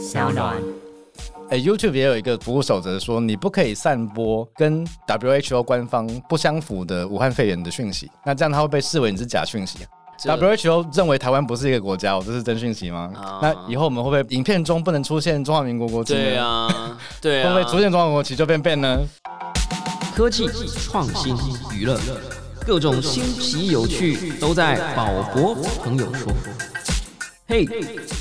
小暖。哎，YouTube 也有一个服务守则，说你不可以散播跟 WHO 官方不相符的武汉肺炎的讯息，那这样它会被视为你是假讯息。这 WHO 认为台湾不是一个国家，哦，这是真讯息吗？啊那以后我们会不会影片中不能出现中华民国国旗？对啊，对啊，会不会出现中华国国旗就变 ban 呢？科技、创新、娱乐，各种新奇有趣都在宝博朋友说。嘿，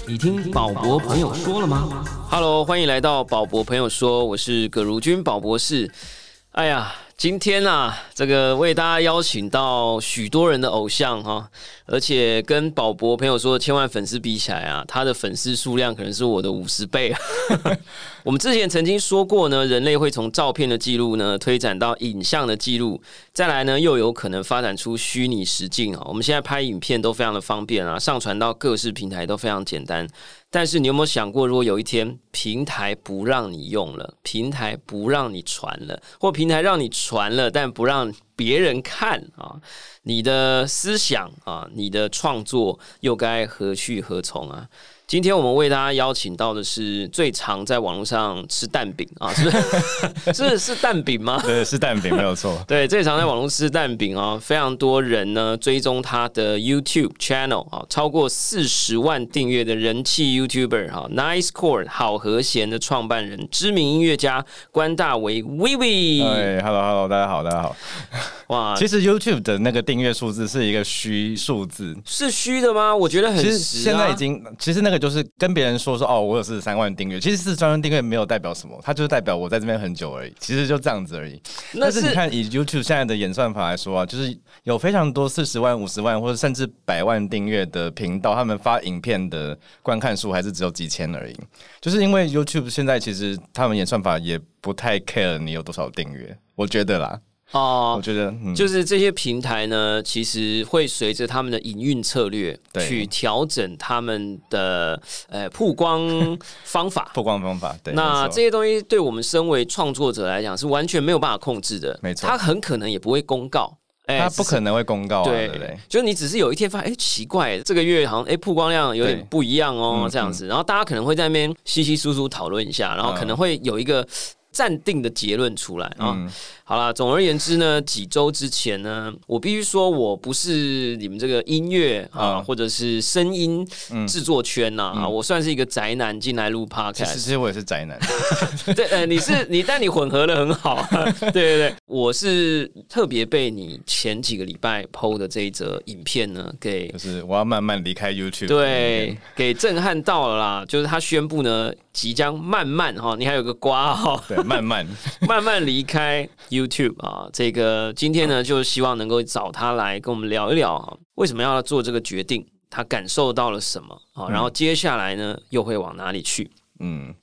你听宝博朋友说了吗？Hello，欢迎来到宝博朋友说，我是葛如君宝博士。哎呀，今天啊，这个为大家邀请到许多人的偶像哈，而且跟宝博朋友说的千万粉丝比起来啊，他的粉丝数量可能是我的五十倍。我们之前曾经说过呢，人类会从照片的记录呢推展到影像的记录，再来呢又有可能发展出虚拟实境啊。我们现在拍影片都非常的方便啊，上传到各式平台都非常简单。但是你有没有想过，如果有一天平台不让你用了，平台不让你传了，或平台让你传了，但不让别人看啊，你的思想啊，你的创作又该何去何从啊？今天我们为大家邀请到的是最常在网络上吃蛋饼啊，是不是？是是蛋饼吗？对，是蛋饼没有错。对，最常在网络吃蛋饼啊，非常多人呢追踪他的 YouTube channel 啊，超过四十万订阅的人气 YouTuber 哈、Nice Chord 好和弦的创办人，知名音乐家关大为 Vivi，哎，Hello Hello，大家好，大家好。哇，其实 YouTube 的那个订阅数字是一个虚数字，是虚的吗？我觉得很其实。现在已经，其实那个就是跟别人说说哦，我有四十三万订阅，其实四十三万订阅没有代表什么，它就是代表我在这边很久而已，其实就这样子而已。那但是你看，以 YouTube 现在的演算法来说啊，就是有非常多四十万、五十万或者甚至百万订阅的频道，他们发影片的观看数还是只有几千而已。就是因为 YouTube 现在其实他们演算法也不太 care 你有多少订阅，我觉得啦，哦我觉得嗯，就是这些平台呢，其实会随着他们的营运策略去调整他们的呃曝光 方法。曝光方法对。那这些东西对我们身为创作者来讲是完全没有办法控制的，没错。他很可能也不会公告，哎他不可能会公告啊，对。对不对？就是你只是有一天发现，哎、奇怪，这个月好像哎曝光量有点不一样哦，嗯这样子，然后大家可能会在那边稀稀疏疏讨论一下，然后可能会有一个暂定的结论出来啊。嗯，好啦，总而言之呢，几周之前呢，我必须说我不是你们这个音乐啊，嗯或者是声音制作圈呐、啊，我算是一个宅男进来录 podcast 其。实我也是宅男，对，呃，你是你，但你混合的很好。对对对，我是特别被你前几个礼拜 PO 的这一则影片呢，给就是我要慢慢离开 YouTube。对给震撼到了啦。就是他宣布呢，即将慢慢哈，你还有个瓜哈，对，慢慢 慢慢离开 YouTube 啊。这个今天呢，就希望能够找他来跟我们聊一聊哈，为什么要做这个决定，他感受到了什么啊？然后接下来呢，又会往哪里去？嗯，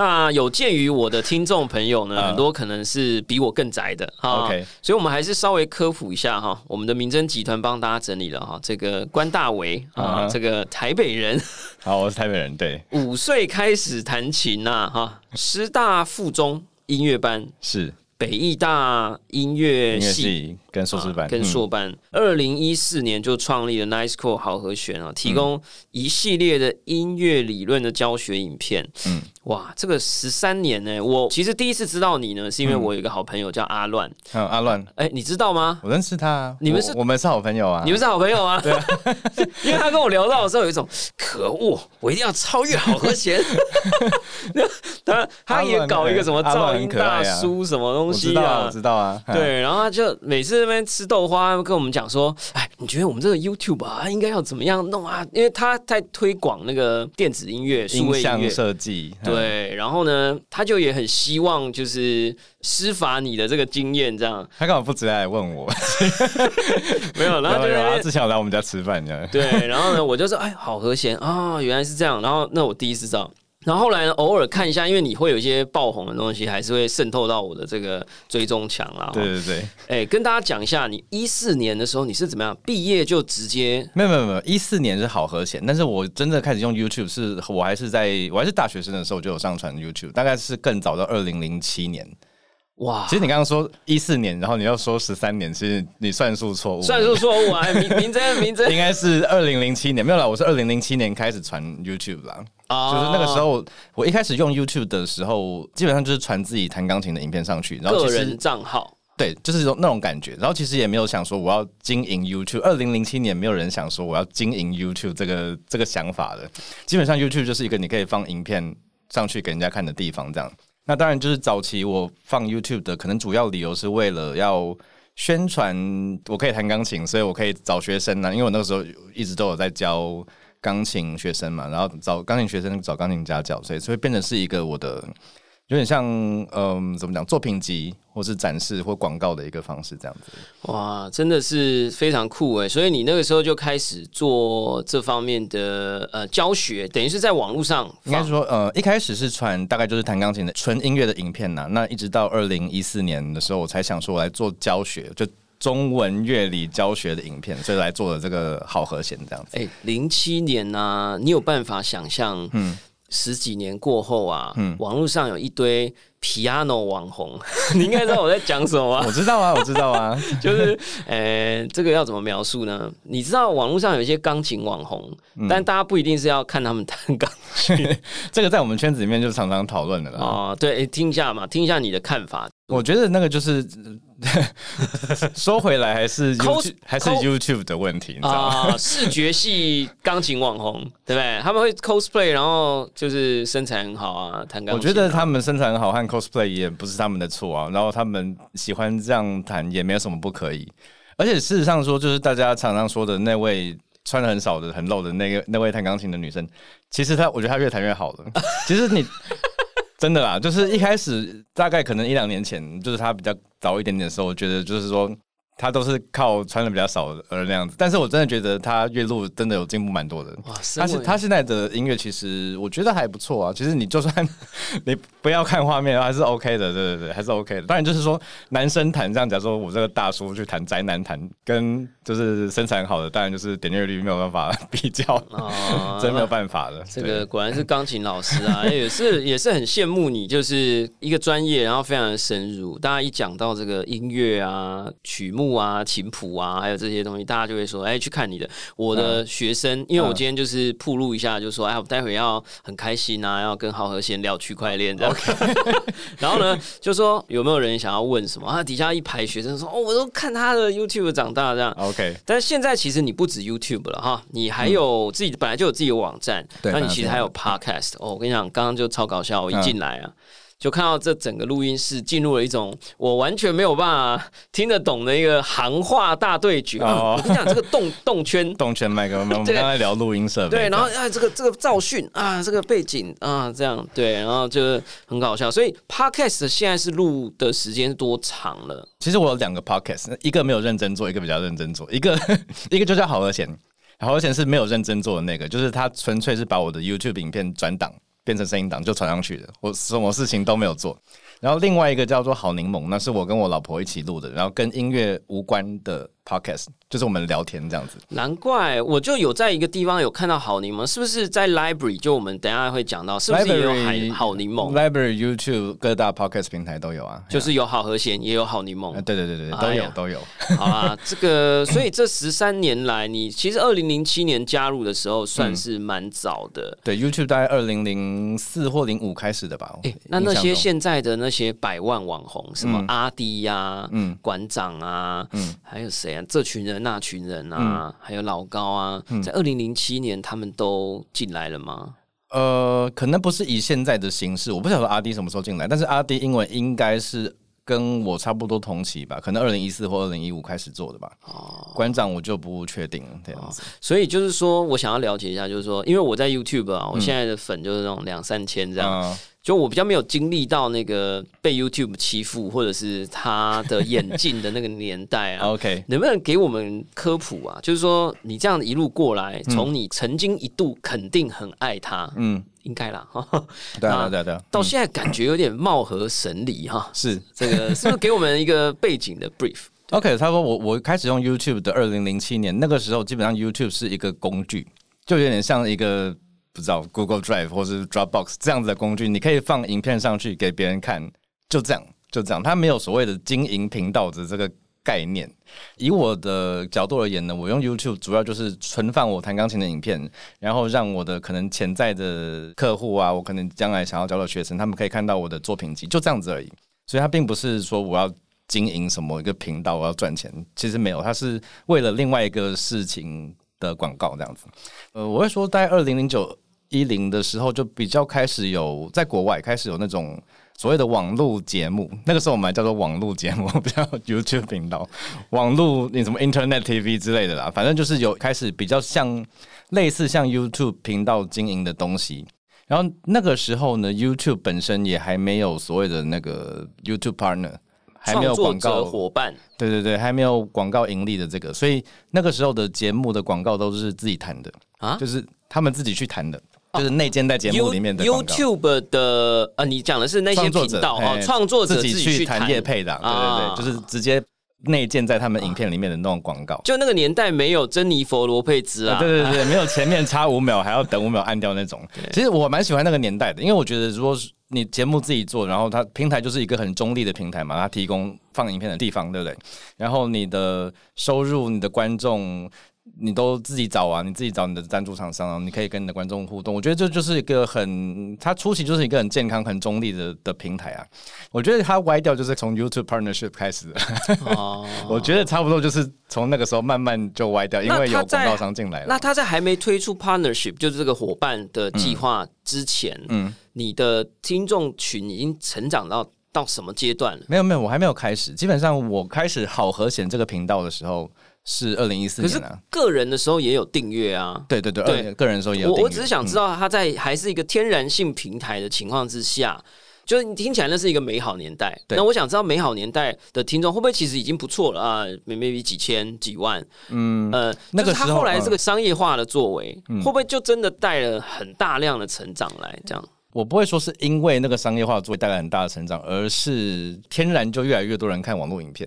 那有鉴于我的听众朋友呢，嗯很多可能是比我更宅的哈。OK 所以我们还是稍微科普一下哈。我们的民侦集团帮大家整理了哈，这个关大为啊这个台北人，好，我是台北人，对，五岁开始弹琴呐、哈，师大附中音乐班，是。北艺大音乐音乐系。系跟硕士班，啊跟嗯硕班，二零一四年就创立了 Nice Core 好和弦啊，提供一系列的音乐理论的教学影片。嗯。嗯，哇，这个十三年呢，我其实第一次知道你呢，是因为我有一个好朋友叫阿乱，还有阿乱，哎、你知道吗？我认识他啊，你们是我我们是好朋友啊，你们是好朋友啊？对、因为他跟我聊到的时候，有一种可恶，我一定要超越好和弦。他他也搞一个什么噪音大叔什么东我知道，西啊我？知道啊，嗯，对，然后他就每次那边吃豆花，跟我们讲说，哎，你觉得我们这个 YouTube 啊，应该要怎么样弄啊？因为他在推广那个电子音乐、数音像位音乐。设计，嗯，对，然后呢，他就也很希望就是施法你的这个经验，这样他干嘛不直接来问我？没有，然后就有啊，在那边之前有来我们家吃饭这样，对，然后呢，我就说，哎，好和弦啊、原来是这样。然后那我第一次知道，然后后来呢，偶尔看一下，因为你会有一些爆红的东西，还是会渗透到我的这个追踪墙啦。对对对，哎，跟大家讲一下，你一四年的时候你是怎么样毕业就直接没有没有没有，一四年是好和弦，但是我真的开始用 YouTube 是我还是在我还是大学生的时候就有上传 YouTube，大概是更早到二零零七年。哇其，实你刚刚说一四年，然后你要说十三年，其实你算数错误，算术错误啊！哎名名侦名侦应该是二零零七年，没有啦，我是二零零七年开始传 YouTube 啦。啊就是那个时候，我一开始用 YouTube 的时候，基本上就是传自己弹钢琴的影片上去，然后个人账号对，就是种那种感觉。然后其实也没有想说我要经营 YouTube。二零零七年没有人想说我要经营 YouTube 这个这个想法的。基本上 YouTube 就是一个你可以放影片上去给人家看的地方，这样。那当然就是早期我放 YouTube 的可能主要理由是为了要宣传我可以弹钢琴，所以我可以找学生呢、因为我那个时候一直都有在教钢琴学生嘛，然后找钢琴学生找钢琴家教，所以所以变成是一个我的有点像嗯怎么讲作品集或是展示或广告的一个方式这样子。哇，真的是非常酷哎！所以你那个时候就开始做这方面的呃教学，等于是在网络上应该说，呃，一开始是传大概就是弹钢琴的纯音乐的影片呐、那一直到二零一四年的时候，我才想说我来做教学，就中文乐理教学的影片，所以来做了这个好和弦这样子。哎，零七年呢、你有办法想象，嗯十几年过后啊，嗯网络上有一堆 piano 网红，你应该知道我在讲什么吧？我知道啊，我知道啊，就是，呃，这个要怎么描述呢？你知道网络上有一些钢琴网红，嗯但大家不一定是要看他们弹钢琴这个在我们圈子里面就常常讨论的啦。哦，对，诶听一下嘛，听一下你的看法。我觉得那个就是 说回来还是 YouTube 还是 YouTube 的问题，你知道吗？啊，视觉系钢琴网红，对不对？他们会 cosplay，然后就是身材很好啊，弹钢琴啊、我觉得他们身材很好，和 cosplay 也不是他们的错啊。然后他们喜欢这样弹也没有什么不可以。而且事实上说，就是大家常常说的那位穿的很少的、很露的那个那位弹钢琴的女生，其实她我觉得她越弹越好了。其实你真的啦，就是一开始大概可能一两年前，就是他比较早一点点的时候，我觉得就是说。她都是靠穿的比较少而那样子，但是我真的觉得他月录真的有进步蛮多的。哇，他身为是他现在的音乐，其实我觉得还不错啊。其实你就算你不要看画面，还是 OK 的，对对对，还是 OK 的。当然就是说，男生弹这样，假如说我这个大叔去弹宅男弹，跟就是身材很好的，当然就是点阅率没有办法比较，啊 真没有办法的。这个果然是钢琴老师啊，也是也是很羡慕你，就是一个专业，然后非常的深入。大家一讲到这个音乐啊、曲目啊、琴谱啊，还有这些东西，大家就会说，哎，去看你的。我的学生，因为我今天就是铺路一下，就说，哎，我待会要很开心啊，要跟浩和先聊区块链这样。然后呢，就说有没有人想要问什么啊？底下一排学生说，哦，我都看他的 YouTube 长大这样。OK，但是现在其实你不止 YouTube 了哈，你还有自己、本来就有自己的网站，那你其实还有 Podcast 哦。我跟你讲，刚刚就超搞笑，我一进来啊。就看到这整个录音室进入了一种我完全没有办法听得懂的一个行话大对决。哦我跟你讲，这个动 动圈，动圈麦克风，我们这个刚才聊录音设备，对，然后啊，这个这个噪讯啊，这个背景啊，这样对，然后就很搞笑。所以 Podcast 现在是录的时间多长了？其实我有两个 podcast，一个没有认真做，一个比较认真做。一个 一个就叫好和弦，好和弦是没有认真做的那个，就是他纯粹是把我的 YouTube 影片转档变成声音档就传上去的，我什么事情都没有做。然后另外一个叫做好柠檬，那是我跟我老婆一起录的，然后跟音乐无关的 podcast，就是我们聊天这样子。难怪我就有在一个地方有看到好柠檬，是不是在 library？就我们等一下会讲到，是不是也有海好柠檬？Library、YouTube 各大 podcast 平台都有啊，就是有好和弦，也有好柠啊檬。对对对对，哎都有呀都有。好啦，这个所以这十三年来，你其实二零零七年加入的时候算是蛮早的。对 YouTube 大概二零零四或零五开始的吧。哎、那那些现在的那些百万网红，什么嗯阿迪呀、嗯馆长啊，嗯还有谁啊？这群人那群人啊，还有老高啊，在二零零七年他们都进来了吗？呃，可能不是以现在的形式，我不晓得阿迪什么时候进来，但是阿迪英文应该是跟我差不多同期吧，可能二零一四或二零一五开始做的吧。哦，馆长我就不确定了，这样子。所以就是说我想要了解一下，就是说，因为我在 YouTube 啊，我现在的粉就是那种两三千这样，嗯就我比较没有经历到那个被 YouTube 欺负，或者是他的眼镜的那个年代啊。OK，能不能给我们科普啊？就是说，你这样一路过来，从你曾经一度肯定很爱他，嗯，应该啦，哈，对啊，对啊，对啊，到现在感觉有点貌合神离哈。是这个是不是给我们一个背景的 brief？OK。他说我我开始用 YouTube 的二零零七年，那个时候基本上 YouTube 是一个工具，就有点像一个不知道 Google Drive 或是 Dropbox 这样子的工具，你可以放影片上去给别人看，就这样，就这样。它没有所谓的经营频道的这个概念。以我的角度而言呢，我用 YouTube 主要就是存放我弹钢琴的影片，然后让我的可能潜在的客户啊，我可能将来想要教的学生，他们可以看到我的作品集，就这样子而已。所以它并不是说我要经营什么一个频道，我要赚钱，其实没有，它是为了另外一个事情的广告这样子。呃，我会说，在二零零九一零的时候，就比较开始有在国外开始有那种。所谓的网络节目，那个时候我们还叫做网络节目，不叫 YouTube 频道，网络你什么 Internet TV 之类的啦，反正就是有开始比较像类似像 YouTube 频道经营的东西。然后那个时候呢，YouTube 本身也还没有所谓的那个 YouTube Partner，还没有广告伙伴，对对对，还没有广告盈利的这个，所以那个时候的节目的广告都是自己谈的啊，就是他们自己去谈的。就是内建在节目里面的 YouTube 的呃，你讲的是那些频道啊，创作者自己去谈业配的，对对对，就是直接内建在他们影片里面的那种广告。就那个年代没有珍妮佛罗佩兹啊，对对对，没有前面差五秒还要等五秒按掉那种。其实我蛮喜欢那个年代的，因为我觉得如果你节目自己做，然后它平台就是一个很中立的平台嘛，它提供放影片的地方，对不对？然后你的收入、你的观众。你都自己找啊，你自己找你的赞助厂商啊，你可以跟你的观众互动。我觉得这就是一个很，它初期就是一个很健康、很中立的的平台啊。我觉得它歪掉就是从 YouTube Partnership 开始的。哦，我觉得差不多就是从那个时候慢慢就歪掉，因为有广告商进来了。那他在还没推出 Partnership，就是这个伙伴的计划之前，嗯，你的听众群已经成长到到什么阶段了？没有没有，我还没有开始。基本上我开始好和弦这个频道的时候。是二零一四年啊，个人的时候也有订阅啊。对对对，对，个人的时候也有。我我只是想知道，他在还是一个天然性平台的情况之下，就是你听起来那是一个美好年代。那我想知道，美好年代的听众会不会其实已经不错了啊？maybe 几千几万。嗯呃，那个他后来这个商业化的作为，会不会就真的带了很大量的成长来？这样，我不会说是因为那个商业化作为带来很大的成长，而是天然就越来越多人看网络影片。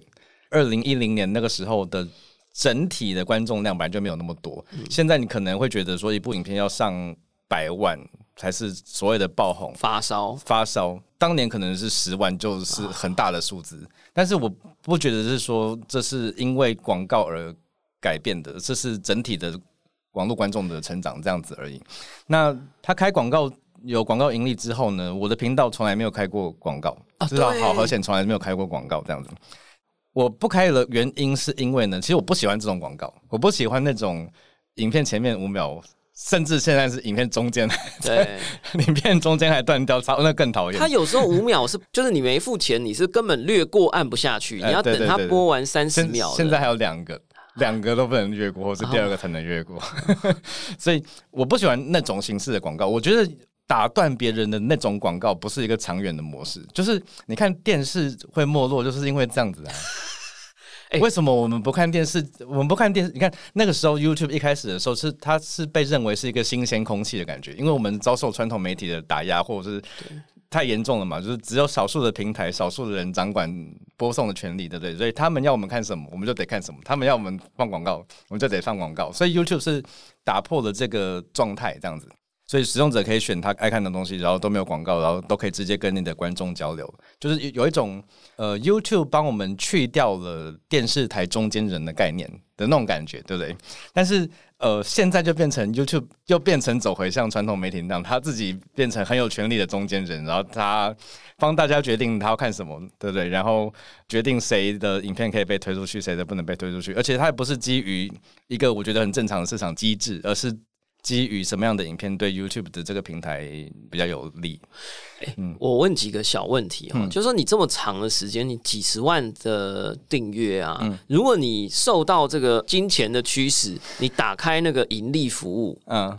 二零一零年那个时候的。整体的观众量本来就没有那么多，现在你可能会觉得说一部影片要上百万才是所谓的爆红。发烧。发烧，当年可能是十万就是很大的数字，但是我不觉得是说这是因为广告而改变的，这是整体的网络观众的成长这样子而已。那他开广告有广告盈利之后呢，我的频道从来没有开过广告，知道？好而且从来没有开过广告这样子。我不开的原因是因为呢，其实我不喜欢这种广告，我不喜欢那种影片前面五秒，甚至现在是影片中间，对，影片中间还断掉，超那更讨厌。他有时候五秒是，就是你没付钱，你是根本略过按不下去，你要等他播完三十秒。现在还有两个，两个都不能越过，或是第二个才能越过。所以我不喜欢那种形式的广告，我觉得打断别人的那种广告不是一个长远的模式。就是你看电视会没落，就是因为这样子啊。为什么我们不看电视？我们不看电视？你看那个时候，YouTube 一开始的时候是它是被认为是一个新鲜空气的感觉，因为我们遭受传统媒体的打压，或者是太严重了嘛，就是只有少数的平台、少数的人掌管播送的权利，对不对？所以他们要我们看什么，我们就得看什么；他们要我们放广告，我们就得放广告。所以 YouTube 是打破了这个状态，这样子。所以使用者可以选他爱看的东西，然后都没有广告，然后都可以直接跟你的观众交流，就是有一种呃 YouTube 帮我们去掉了电视台中间人的概念的那种感觉，对不对？但是呃现在就变成 YouTube 又变成走回像传统媒体那样，他自己变成很有权力的中间人，然后他帮大家决定他要看什么，对不对？然后决定谁的影片可以被推出去，谁的不能被推出去，而且它也不是基于一个我觉得很正常的市场机制，而是。基于什么样的影片对 YouTube 的这个平台比较有利？嗯，我问几个小问题哈，就是说你这么长的时间，你几十万的订阅啊，如果你受到这个金钱的驱使，你打开那个盈利服务，嗯，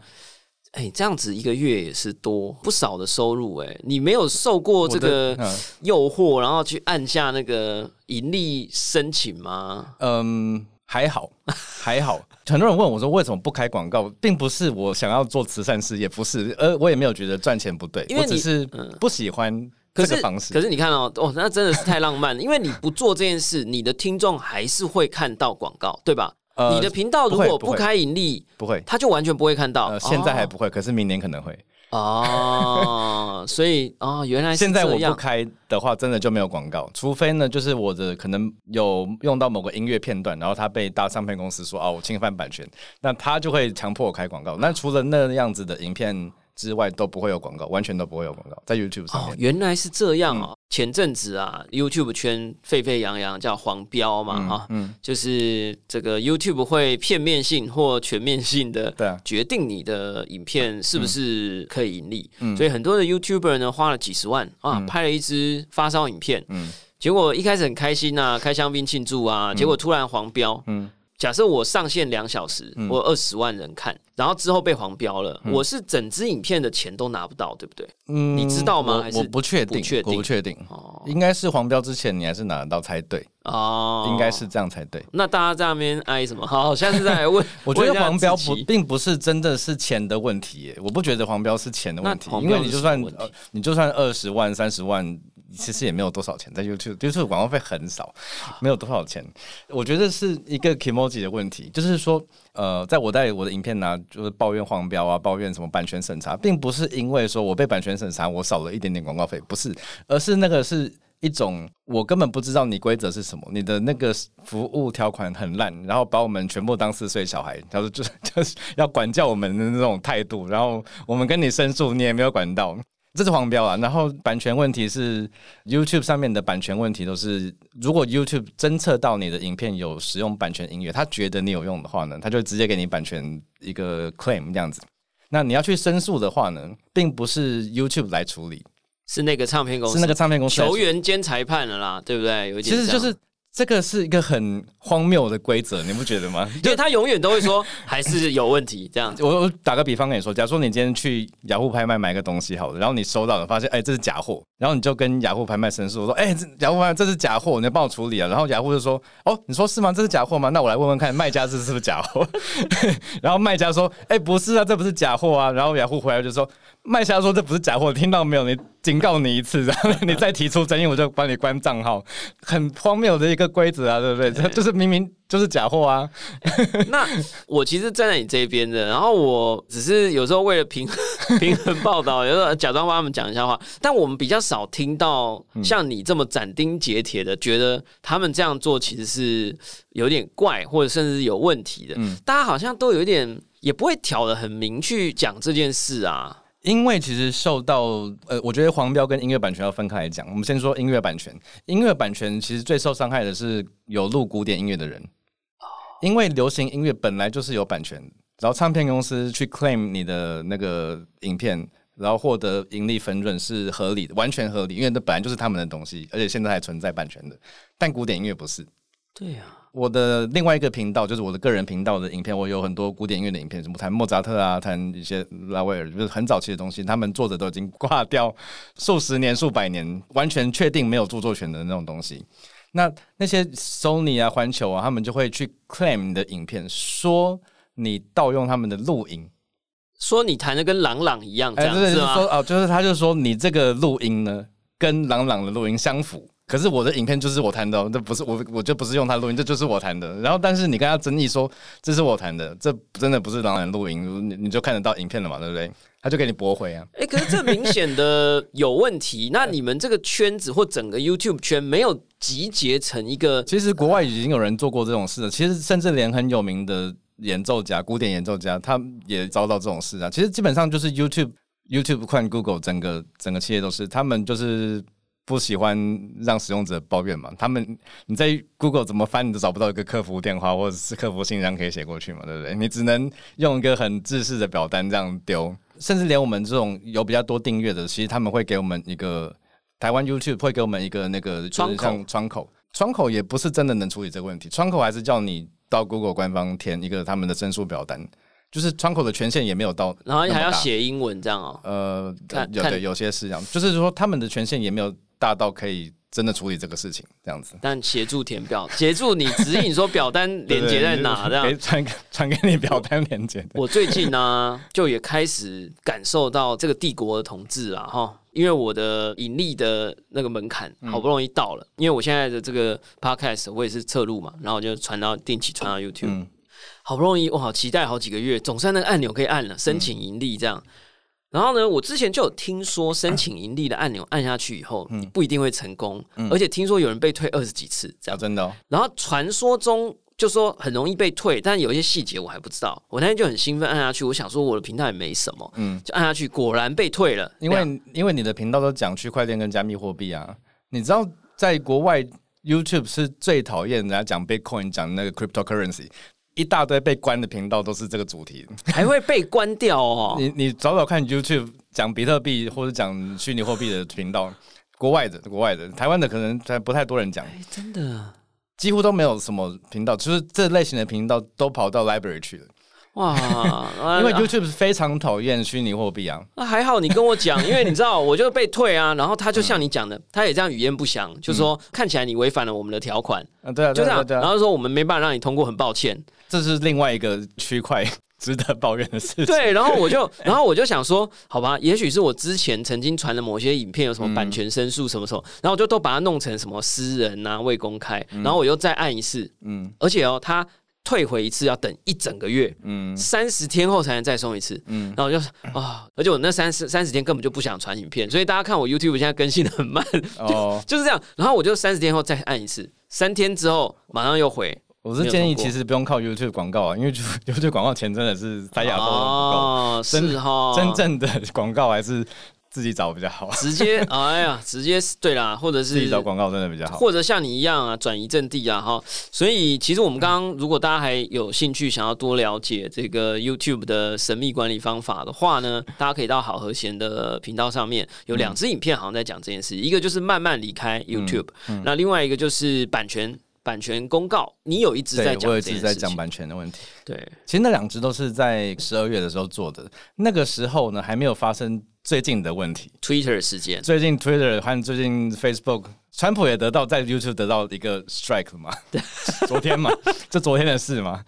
哎，这样子一个月也是多不少的收入哎，你没有受过这个诱惑，然后去按下那个盈利申请吗？嗯。还好，还好。很多人问我说：“为什么不开广告？”并不是我想要做慈善事业，不是，而我也没有觉得赚钱不对，我只是不喜欢这个方式。可是你看哦，哦，那真的是太浪漫了。因为你不做这件事，你的听众还是会看到广告，对吧？呃，你的频道如果不开盈利，不会，他就完全不会看到。现在还不会，可是明年可能会。哦，所以哦，原来是现在我不开的话，真的就没有广告，除非呢，就是我的可能有用到某个音乐片段，然后他被大唱片公司说哦，我侵犯版权，那他就会强迫我开广告。那除了那样子的影片之外，都不会有广告，完全都不会有广告在 YouTube 上哦，。原来是这样嗯哦。前阵子啊，YouTube 圈沸沸扬扬，叫黄标嘛，哈、嗯，就是这个 YouTube 会片面性或全面性的决定你的影片是不是可以盈利。嗯所以很多的 YouTuber 呢，花了几十万啊，嗯拍了一支发烧影片，嗯结果一开始很开心啊，开香槟庆祝啊，结果突然黄标。嗯假设我上线两小时，嗯我二十万人看，然后之后被黄标了，嗯我是整支影片的钱都拿不到，对不对？嗯你知道吗还是我我不确定，我不确定，哦应该是黄标之前你还是拿得到才对，哦，应该是。这样才对。那大家在那边哀什么？好，下次再来问。我觉得黄标不并不是真的是钱的问题耶，我不觉得黄标是钱的问题因为你就算呃你就算二十万、三十万，其实也没有多少钱，在 YouTube YouTube 广告费很少，没有多少钱。我觉得是一个 emoji 的问题，就是说，呃，在我在我的影片拿就是抱怨黄标啊，抱怨什么版权审查，并不是因为说我被版权审查，我少了一点点广告费，不是，而是那个是。一种我根本不知道你规则是什么，你的那个服务条款很烂，然后把我们全部当四岁小孩，他说就是就是要管教我们的那种态度，然后我们跟你申诉，你也没有管到，这是黄标啊。然后版权问题是 YouTube 上面的版权问题都是，如果 YouTube 侦测到你的影片有使用版权音乐，他觉得你有用的话呢，他就直接给你版权一个 claim 这样子。那你要去申诉的话呢，并不是 YouTube 来处理，是那个唱片公司，是那个唱片公司球员兼裁判了啦，对不对？其实就是这个是一个很荒谬的规则，你不觉得吗？因为他永远都会说还是有问题这样。我我打个比方跟你说，假如说你今天去雅虎拍卖买个东西好了，然后你收到了，发现哎、这是假货，然后你就跟雅虎拍卖申诉，我说哎、这雅虎拍卖这是假货，你要帮我处理啊。然后雅虎就说哦，你说是吗？这是假货吗？那我来问问看卖家这是不是假货。然后卖家说哎、不是啊，这不是假货啊。然后雅虎回来就说卖家说这不是假货，听到没有？你警告你一次，然后你再提出争议，我就帮你关账号。很荒谬的一个规则啊，对不对？这就是明明就是假货啊。那我其实站在你这边的，然后我只是有时候为了平 平衡报道，有时候假装帮他们讲一下话，但我们比较少听到像你这么斩钉截铁的，觉得他们这样做其实是有点怪，或者甚至是有问题的。嗯大家好像都有一点也不会挑的很明去讲这件事啊。因为其实受到呃，我觉得黄标跟音乐版权要分开来讲。我们先说音乐版权，音乐版权其实最受伤害的是有录古典音乐的人，因为流行音乐本来就是有版权，然后唱片公司去 claim 你的那个影片，然后获得盈利分润是合理的，完全合理，因为那本来就是他们的东西，而且现在还存在版权的。但古典音乐不是。对呀、我的另外一个频道就是我的个人频道的影片，我有很多古典音乐的影片，什么弹莫扎特啊，弹一些拉威尔，就是很早期的东西，他们作者都已经挂掉数十年、数百年，完全确定没有著作权的那种东西。那那些 Sony 啊、环球啊，他们就会去 claim 你的影片，说你盗用他们的录音，说你弹的跟朗朗一样，这哎，样、对对，是吗？说哦，就是他就说你这个录音呢，跟朗朗的录音相符。可是我的影片就是我弹的、哦，这不是我，我就不是用他录音，这就是我弹的。然后，但是你跟他争议说这是我弹的，这真的不是朗朗录音，你你就看得到影片了嘛，对不对？他就给你驳回啊。哎、可是这明显的有问题。那你们这个圈子或整个 YouTube 圈没有集结成一个其实国外已经有人做过这种事了，其实甚至连很有名的演奏家、古典演奏家，他也遭到这种事啊。其实基本上就是 YouTube、YouTube 换 Google 整个整个企业都是，他们就是不喜欢让使用者抱怨嘛。他们你在 Google 怎么翻，你都找不到一个客服电话或者是客服信箱可以写过去嘛，对不对？你只能用一个很制式的表单这样丢，甚至连我们这种有比较多订阅的，其实他们会给我们一个台湾 YouTube 会给我们一个那个就是窗口窗口，窗口也不是真的能处理这个问题，窗口还是叫你到 Google 官方填一个他们的申诉表单，就是窗口的权限也没有到，然后还要。写英文这样哦、呃，有对有些是这样，就是说他们的权限也没有大到可以真的处理这个事情，这样子。但协助填表，协助你指引说表单连接在哪这样。传传给你表单连接。我最近呢，就也开始感受到这个帝国的统治啊，哈，因为我的盈利的那个门槛好不容易到了，因为我现在的这个 podcast 我也是侧录嘛，然后我就传到定期传到 YouTube，、嗯好不容易我好期待好几个月，总算那个按钮可以按了，申请盈利这样。然后呢，我之前就有听说申请盈利的按钮按下去以后，不一定会成功，而且听说有人被退二十几次这样。啊，真的哦，然后传说中就说很容易被退，但有一些细节我还不知道。我那天就很兴奋按下去，我想说我的频道也没什么，嗯，就按下去，果然被退了。因为因为你的频道都讲区块链跟加密货币啊，你知道在国外 YouTube 是最讨厌人家讲 Bitcoin 讲那个 cryptocurrency，一大堆被关的频道都是这个主题。还会被关掉哦。你你找找看 YouTube 讲比特币或者讲虚拟货币的频道，国外的国外的，台湾的可能才不太多人讲，哎真的几乎都没有什么频道，就是这类型的频道都跑到 library 去了，哇！因为啊 YouTube 非常讨厌虚拟货币啊。那还好，你跟我讲，因为你知道，我就被退啊。然后他就像你讲的，他也这样语焉不详，就说看起来你违反了我们的条款，啊，对啊，就这样。对啊对啊，然后说我们没办法让你通过，很抱歉。这是另外一个区块值得抱怨的事情。对，然后我就，然后我就想说，好吧，也许是我之前曾经传的某些影片有什么版权申诉什么什么，然后我就都把它弄成什么私人啊、未公开，然后我又再按一次，嗯而且哦，他退回一次要等一整个月，嗯三十天后才能再送一次。嗯，然后我就啊、而且我那三十三十天根本就不想传影片，所以大家看我 YouTube 现在更新的很慢，哦，就是这样。然后我就三十天后再按一次，三天之后马上又回。我是建议其实不用靠 YouTube 广告啊，因为 YouTube 广告钱真的是塞牙缝都哦，真是哈，真正的广告还是自己找比较好，直接哎呀，直接对啦，或者是自己找广告真的比较好。或者像你一样啊，转移阵地啊，哈。所以其实我们刚刚，如果大家还有兴趣想要多了解这个 YouTube 的神秘管理方法的话呢，大家可以到好和弦的频道上面有两支影片，好像在讲这件事。一个就是慢慢离开 YouTube，、那另外一个就是版权版权公告。你有一直在对，我有讲这件事情，自己在讲版权的问题。对，其实那两只都是在十二月的时候做的，那个时候呢还没有发生最近的问题。Twitter 事件。最近 Twitter 和最近 Facebook，川普也得到在 YouTube 得到一个 strike 嘛，昨天嘛，就昨天的事嘛。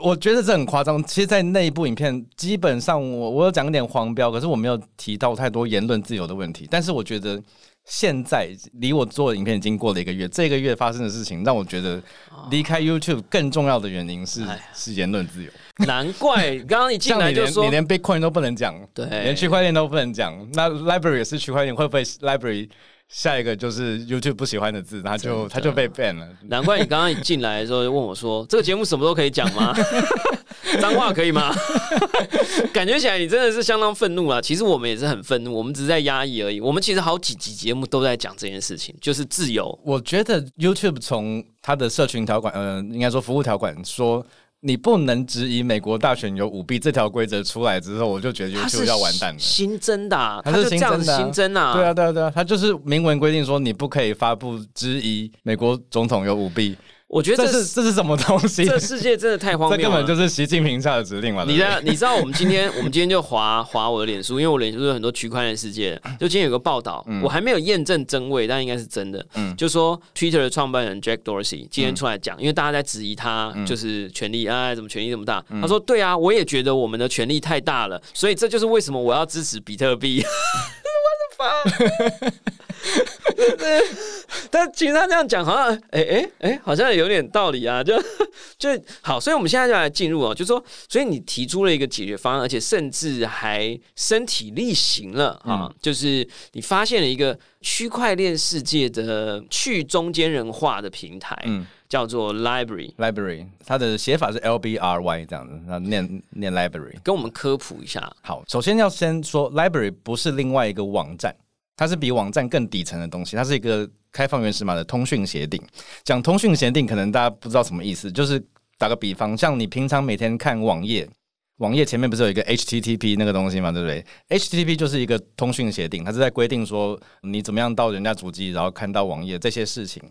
我觉得这很夸张。其实，在那一部影片，基本上我我有讲一点黄标，可是我没有提到太多言论自由的问题。但是我觉得现在离我做的影片已经过了一个月，这个月发生的事情让我觉得离开 YouTube 更重要的原因是哎是言论自由。难怪刚刚一进像来就说你连你连 Bitcoin 都不能讲，对连区块链都不能讲。那 Library 也是区块链，会不会 Library 下一个就是 YouTube 不喜欢的字，他就他就被 ban 了？难怪你刚刚一进来的时候就问我说：“这个节目什么都可以讲吗？脏话可以吗？” 感觉起来你真的是相当愤怒啊！其实我们也是很愤怒，我们只是在压抑而已。我们其实好几集节目都在讲这件事情，就是自由。我觉得 YouTube 从它的社群条款，呃，应该说服务条款说。你不能质疑美国大选有舞弊这条规则出来之后，我就觉得它 YouTube 是要完蛋了。新增的、啊，它是这样子新增的啊新增啊。对啊，对啊，对啊，它就是明文规定说你不可以发布质疑美国总统有舞弊，我觉得这这是这是什么东西？这世界真的太荒这谬了。根本就是习近平下的指令嘛！你知道你知道我们今天 我们今天就划划我的脸书，因为我脸书有很多区块链世界，就今天有个报道，我还没有验证真伪，但应该是真的。嗯就说 Twitter 的创办人 Jack Dorsey 今天出来讲，因为大家在质疑他就是权力啊，怎么权力这么大？他说：“对啊，我也觉得我们的权力太大了，所以这就是为什么我要支持比特币。”我的妈！但其实他这样讲，好像哎哎哎，好像有点道理啊，就 就好，所以我们现在就来进入哦，就说，所以你提出了一个解决方案，而且甚至还身体力行了啊，就是你发现了一个区块链世界的去中间人化的平台，嗯叫做 Library，library，它的写法是 L B R Y 这样子，那念念 library。跟我们科普一下。好，首先要先说 library 不是另外一个网站，它是比网站更底层的东西，它是一个开放原始码的通讯协定。讲通讯协定，可能大家不知道什么意思，就是打个比方，像你平常每天看网页。网页前面不是有一个 HTTP 那个东西嘛，对不对？HTTP 就是一个通讯协定，它是在规定说你怎么样到人家主机，然后看到网页这些事情。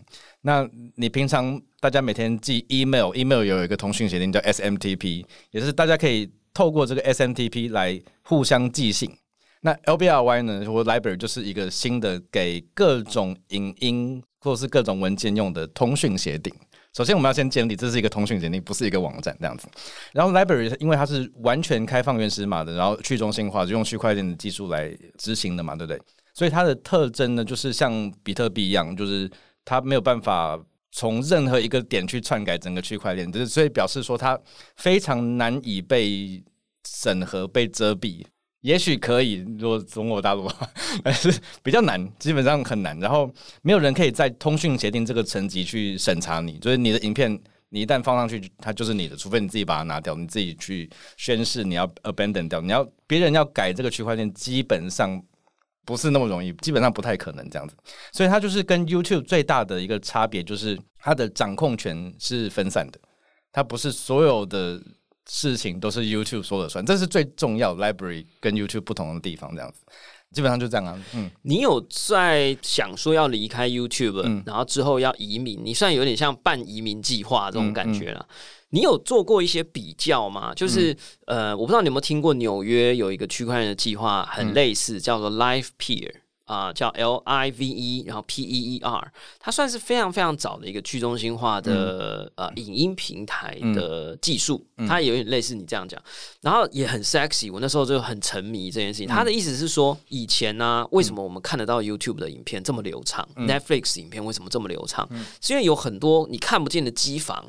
那你平常大家每天寄 email，email 有一个通讯协定叫 SMTP，也是大家可以透过这个 SMTP 来互相寄信。那 LBRY 呢，或 library 就是一个新的给各种影音或是各种文件用的通讯协定。首先，我们要先建立这是一个通讯协定，不是一个网站这样子。然后 library 因为它是完全开放原始码的，然后去中心化，就用区块链的技术来执行的嘛，对不对？所以它的特征呢，就是像比特币一样，就是它没有办法从任何一个点去篡改整个区块链，就是所以表示说它非常难以被审核、被遮蔽。也许可以，如果中国大陆，但是比较难，基本上很难。然后没有人可以在通讯协定这个层级去审查你，就是你的影片，你一旦放上去，它就是你的，除非你自己把它拿掉，你自己去宣誓你要 abandon 掉，你要别人要改这个区块链，基本上不是那么容易，基本上不太可能这样子。所以它就是跟 YouTube 最大的一个差别，就是它的掌控权是分散的，它不是所有的。事情都是 YouTube 说了算，这是最重要 library 跟 YouTube 不同的地方，这样子，基本上就这样啊。嗯，你有在想说要离开 YouTube，然后之后要移民？你算有点像办移民计划这种感觉了。你有做过一些比较吗？就是呃，我不知道你有没有听过纽约有一个区块链的计划，很类似，叫做 Life Peer。啊，叫 L I V E，然后 P E E R，它算是非常非常早的一个去中心化的呃影音平台的技术，它有点类似你这样讲，然后也很 sexy，我那时候就很沉迷这件事情。他的意思是说，以前呢，为什么我们看得到 YouTube 的影片这么流畅，Netflix 影片为什么这么流畅？是因为有很多你看不见的机房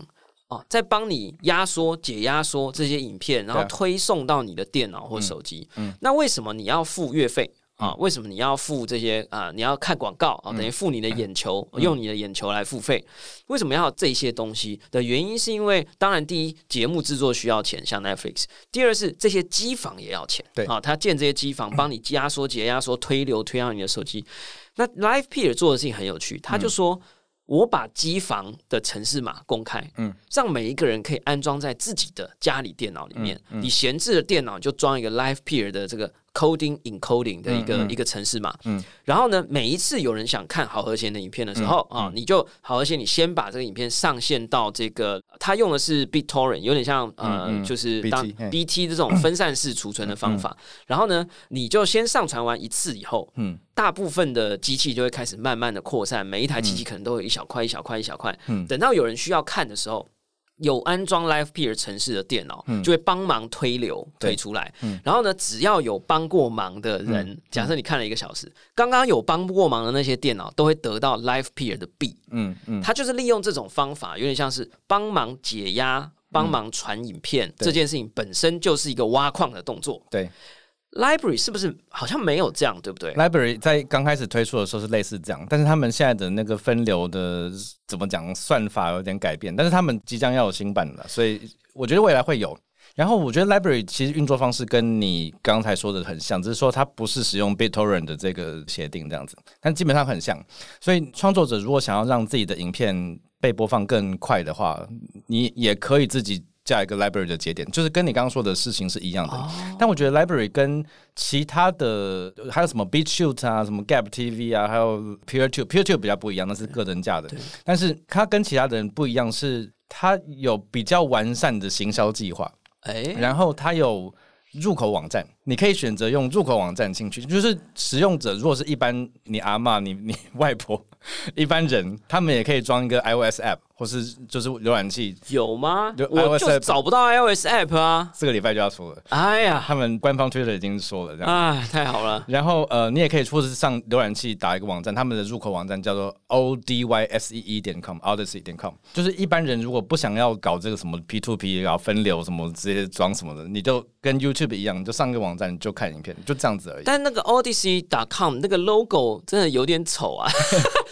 哦，在帮你压缩、解压缩这些影片，然后推送到你的电脑或手机。那为什么你要付月费？啊，为什么你要付这些啊？你要看广告啊，等于付你的眼球，用你的眼球来付费。为什么要这些东西的原因？是因为当然，第一，节目制作需要钱，像 Netflix；第二是这些机房也要钱。对啊，他建这些机房，帮你压缩、解压缩、推流推到你的手机。那 Live Peer 做的事情很有趣，他就说。我把机房的城市码公开，嗯，让每一个人可以安装在自己的家里电脑里面。你闲置的电脑就装一个 Live Peer 的这个 Coding Encoding 的一个一个城市嘛，嗯，然后呢，每一次有人想看好和弦的影片的时候啊，你就好和弦，你先把这个影片上线到这个，它用的是 BitTorrent，有点像呃，就是当 BT 这种分散式储存的方法。然后呢，你就先上传完一次以后，嗯。大部分的机器就会开始慢慢的扩散，每一台机器可能都有一小块、一小块、一小块。嗯，等到有人需要看的时候，有安装 Live Peer 城市的电脑就会帮忙推流推出来。嗯，然后呢，只要有帮过忙的人，假设你看了一个小时，刚刚有帮过忙的那些电脑都会得到 Live Peer 的币。嗯嗯，他就是利用这种方法，有点像是帮忙解压、帮忙传影片这件事情本身就是一个挖矿的动作。对。Library 是不是好像没有这样，对不对？Library 在刚开始推出的时候是类似这样，但是他们现在的那个分流的怎么讲算法有点改变，但是他们即将要有新版的，所以我觉得未来会有。然后我觉得 Library 其实运作方式跟你刚才说的很像，只是说它不是使用 BitTorrent 的这个协定这样子，但基本上很像。所以创作者如果想要让自己的影片被播放更快的话，你也可以自己。加一个 library 的节点，就是跟你刚刚说的事情是一样的。但我觉得 library 跟其他的还有什么 BitChute 啊、什么 Gap TV 啊，还有 PeerTube，PeerTube 比较不一样，那是个人价的。但是它跟其他的人不一样，是它有比较完善的行销计划。哎，然后它有入口网站，你可以选择用入口网站进去。就是使用者如果是一般你阿妈、你你外婆。一般人他们也可以装一个 iOS app，或是就是浏览器有吗？我就找不到 iOS app 啊！这个礼拜就要出了。哎呀，他们官方推特已经说了这样。哎，太好了。然后呃，你也可以或是上浏览器打一个网站，他们的入口网站叫做 o d y s e e 点 com，odyssey 点 com。就是一般人如果不想要搞这个什么 P to P，然后分流什么直接装什么的，你就跟 YouTube 一样，就上个网站就看影片，就这样子而已。但那个 odyssey 点 com 那个 logo 真的有点丑啊。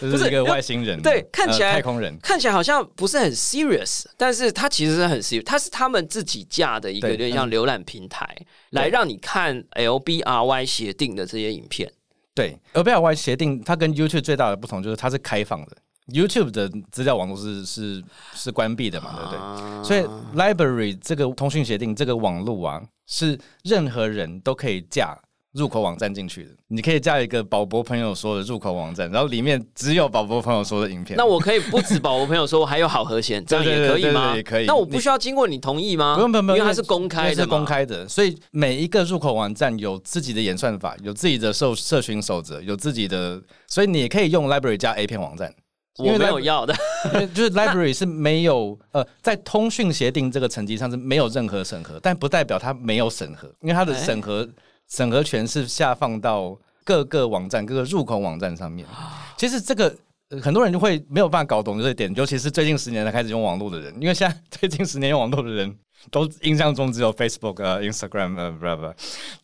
就是一个外星人，对，看起来太空人，看起来好像不是很 serious，但是它其实是很 serious，它是他们自己架的一个有点像浏览平台，来让你看 LBRY 协定的这些影片。对，LBRY 协定它跟 YouTube 最大的不同就是它是开放的，YouTube 的资料网络是是是关闭的嘛，对不对？所以 Library 这个通讯协定这个网络啊，是任何人都可以架。入口网站进去的，你可以加一个宝博朋友说的入口网站，然后里面只有宝博朋友说的影片。那我可以不止宝博朋友说，还有好和弦，这样也可以吗？也可以。那我不需要经过你同意吗？不用不用不用，因为它是公开的，是公开的，所以每一个入口网站有自己的演算法，有自己的社社群守则，有自己的，所以你也可以用 library 加 A 片网站。我没有要的，就是 library 是没有呃，在通讯协定这个层级上是没有任何审核，但不代表它没有审核，因为它的审核。审核权是下放到各个网站、各个入口网站上面。其实这个很多人就会没有办法搞懂这一点，尤其是最近十年才开始用网络的人，因为现在最近十年用网络的人都印象中只有 Facebook、呃 Instagram、呃不不，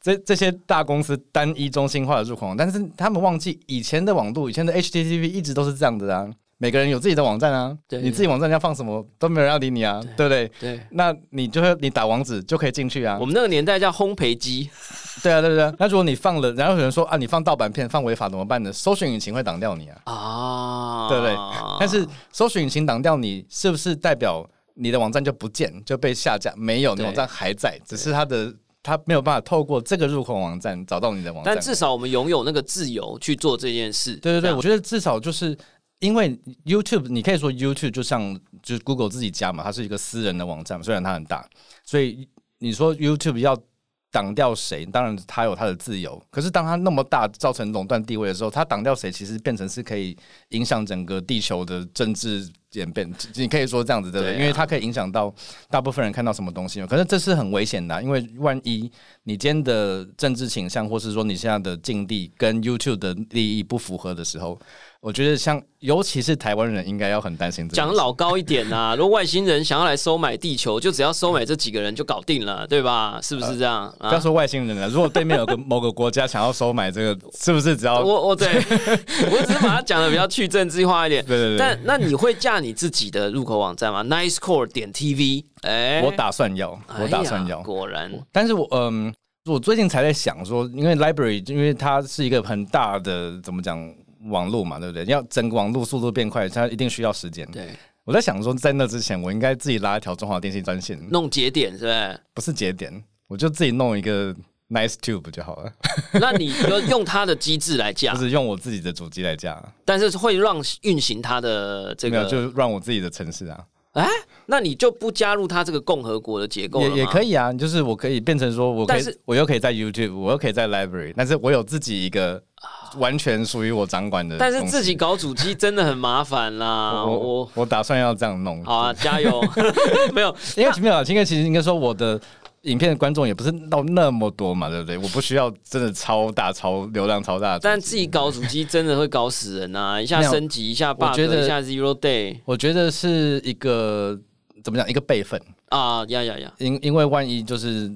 这这些大公司单一中心化的入口，但是他们忘记以前的网络，以前的 HTTP 一直都是这样的啊。每个人有自己的网站啊，对你自己网站要放什么都没有人要理你啊，对不对？对，那你就会你打网址就可以进去啊我。们那个年代叫烘焙机，对啊，对对对。那如果你放了，然后有人说啊，你放盗版片、放违法怎么办呢？搜寻引擎会挡掉你啊。啊，对不对？但是搜寻引擎挡掉你，是不是代表你的网站就不见就被下架？没有，你网站还在，只是它的它没有办法透过这个入口网站找到你的网站。但至少我们拥有那个自由去做这件事。对对对，我觉得至少就是因为 YouTube，你可以说 YouTube 就像就是 Google 自己家嘛，它是一个私人的网站，虽然它很大，所以你说 YouTube 要挡掉谁，当然它有它的自由。可是当它那么大，造成垄断地位的时候，它挡掉谁，其实变成是可以影响整个地球的政治演变。你可以说这样子，对不对？因为它可以影响到大部分人看到什么东西嘛。可是这是很危险的啊、因为万一你今天的政治倾向，或是说你现在的境地跟 YouTube 的利益不符合的时候，我觉得像尤其是台湾人应该要很担心这个。讲老高一点呐、如果外星人想要来收买地球，就只要收买这几个人就搞定了，对吧？是不是这样？啊不要说外星人了，如果对面有个 某个国家想要收买这个，是不是只要我我对 我只是把它讲的比较去政治化一点。对对对但那你会架你自己的入口网站吗？Nicecore 点 TV，哎、我打算要，我打算要，果然但是我嗯，我最近才在想说，因为 library 因为它是一个很大的怎么讲网络嘛，对不对？要整个网络速度变快，它一定需要时间。对。我在想说，在那之前，我应该自己拉一条中华电信专线，弄节点是不是？不是节点，我就自己弄一个 Nice Tube 就好了，那你就用它的机制来架。就，是用我自己的主机来架，但是会让运行它的这没有个，就让我自己的城市啊，哎，那你就不加入它这个共和国的结构了也也可以。啊，就是我可以变成说，我可以但是，我又可以在 YouTube，我又可以在 Library，但是我有自己一个完全属于我掌管的，但是自己搞主机真的很麻烦啦，我我我我打算要这样弄，好啊，加油！没有，因为没有，因为其实应该说我的影片的观众也不是到那么多嘛，对不对？我不需要真的超大、超流量超大的，但自己搞主机真的会搞死人啊！一下升级，一下 bug，一下 zero day 我觉得是一个怎么讲一个备份，啊，呀呀呀！因因为万一就是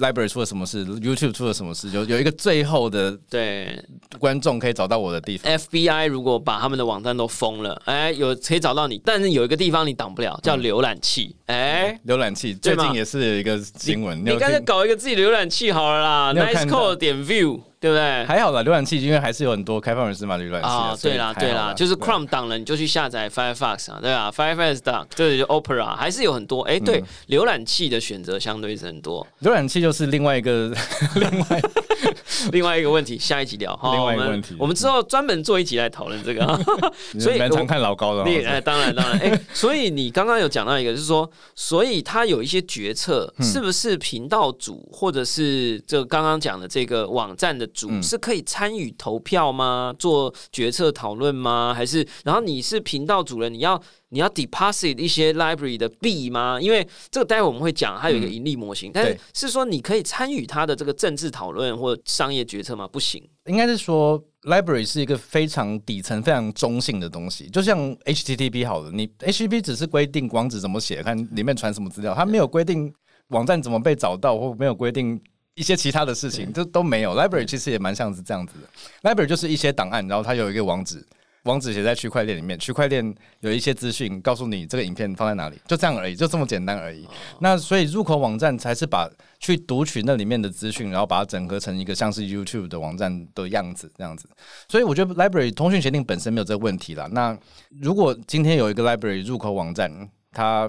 library 出了什么事，YouTube 出了什么事，有有一个最后的对观众可以找到我的地方。，FBI 如果把他们的网站都封了，哎，有可以找到你，但是有一个地方你挡不了，叫浏览器。哎，浏览器最近也是有一个新闻，你干脆听搞一个自己浏览器好了啦你有看到，Nicecode 点 View，对不对？还好啦，浏览器因为还是有很多开放人士嘛，浏览器啊，对啦，对啦，就是 Chrome 挡了，你就去下载 Firefox 啊，对啊，Firefox 档，对就 Opera，还是有很多，哎，嗯对，浏览器的选择相对是很多。浏览器就是另外一个 另外 另外一个问题，下一集聊哈。另外一个问题我们之后专门做一集来讨论这个啊。所以我蛮常看老高的哎，当然当然，哎，所以你刚刚有讲到一个，就是说，所以他有一些决策，嗯是不是频道主或者是这刚刚讲的这个网站的主嗯是可以参与投票吗？做决策讨论吗？还是然后你是频道主人，你要你要 deposit 一些 library 的币吗？因为这个待会我们会讲，它有一个盈利模型，但是是说你可以参与它的这个政治讨论或商业决策吗？不行。应该是说，library 是一个非常底层、非常中性的东西，就像 HTTP 好了，你 HTTP 只是规定网址怎么写，看里面传什么资料，它没有规定网站怎么被找到，或没有规定一些其他的事情，这都没有。library 其实也蛮像是这样子的，library 就是一些档案，然后它有一个网址。网址写在区块链里面，区块链有一些资讯告诉你这个影片放在哪里，就这样而已，就这么简单而已。那所以入口网站才是把去读取那里面的资讯，然后把它整合成一个像是 YouTube 的网站的样子，这样子。所以我觉得 Library 通讯协定本身没有这个问题啦。那如果今天有一个 Library 入口网站，它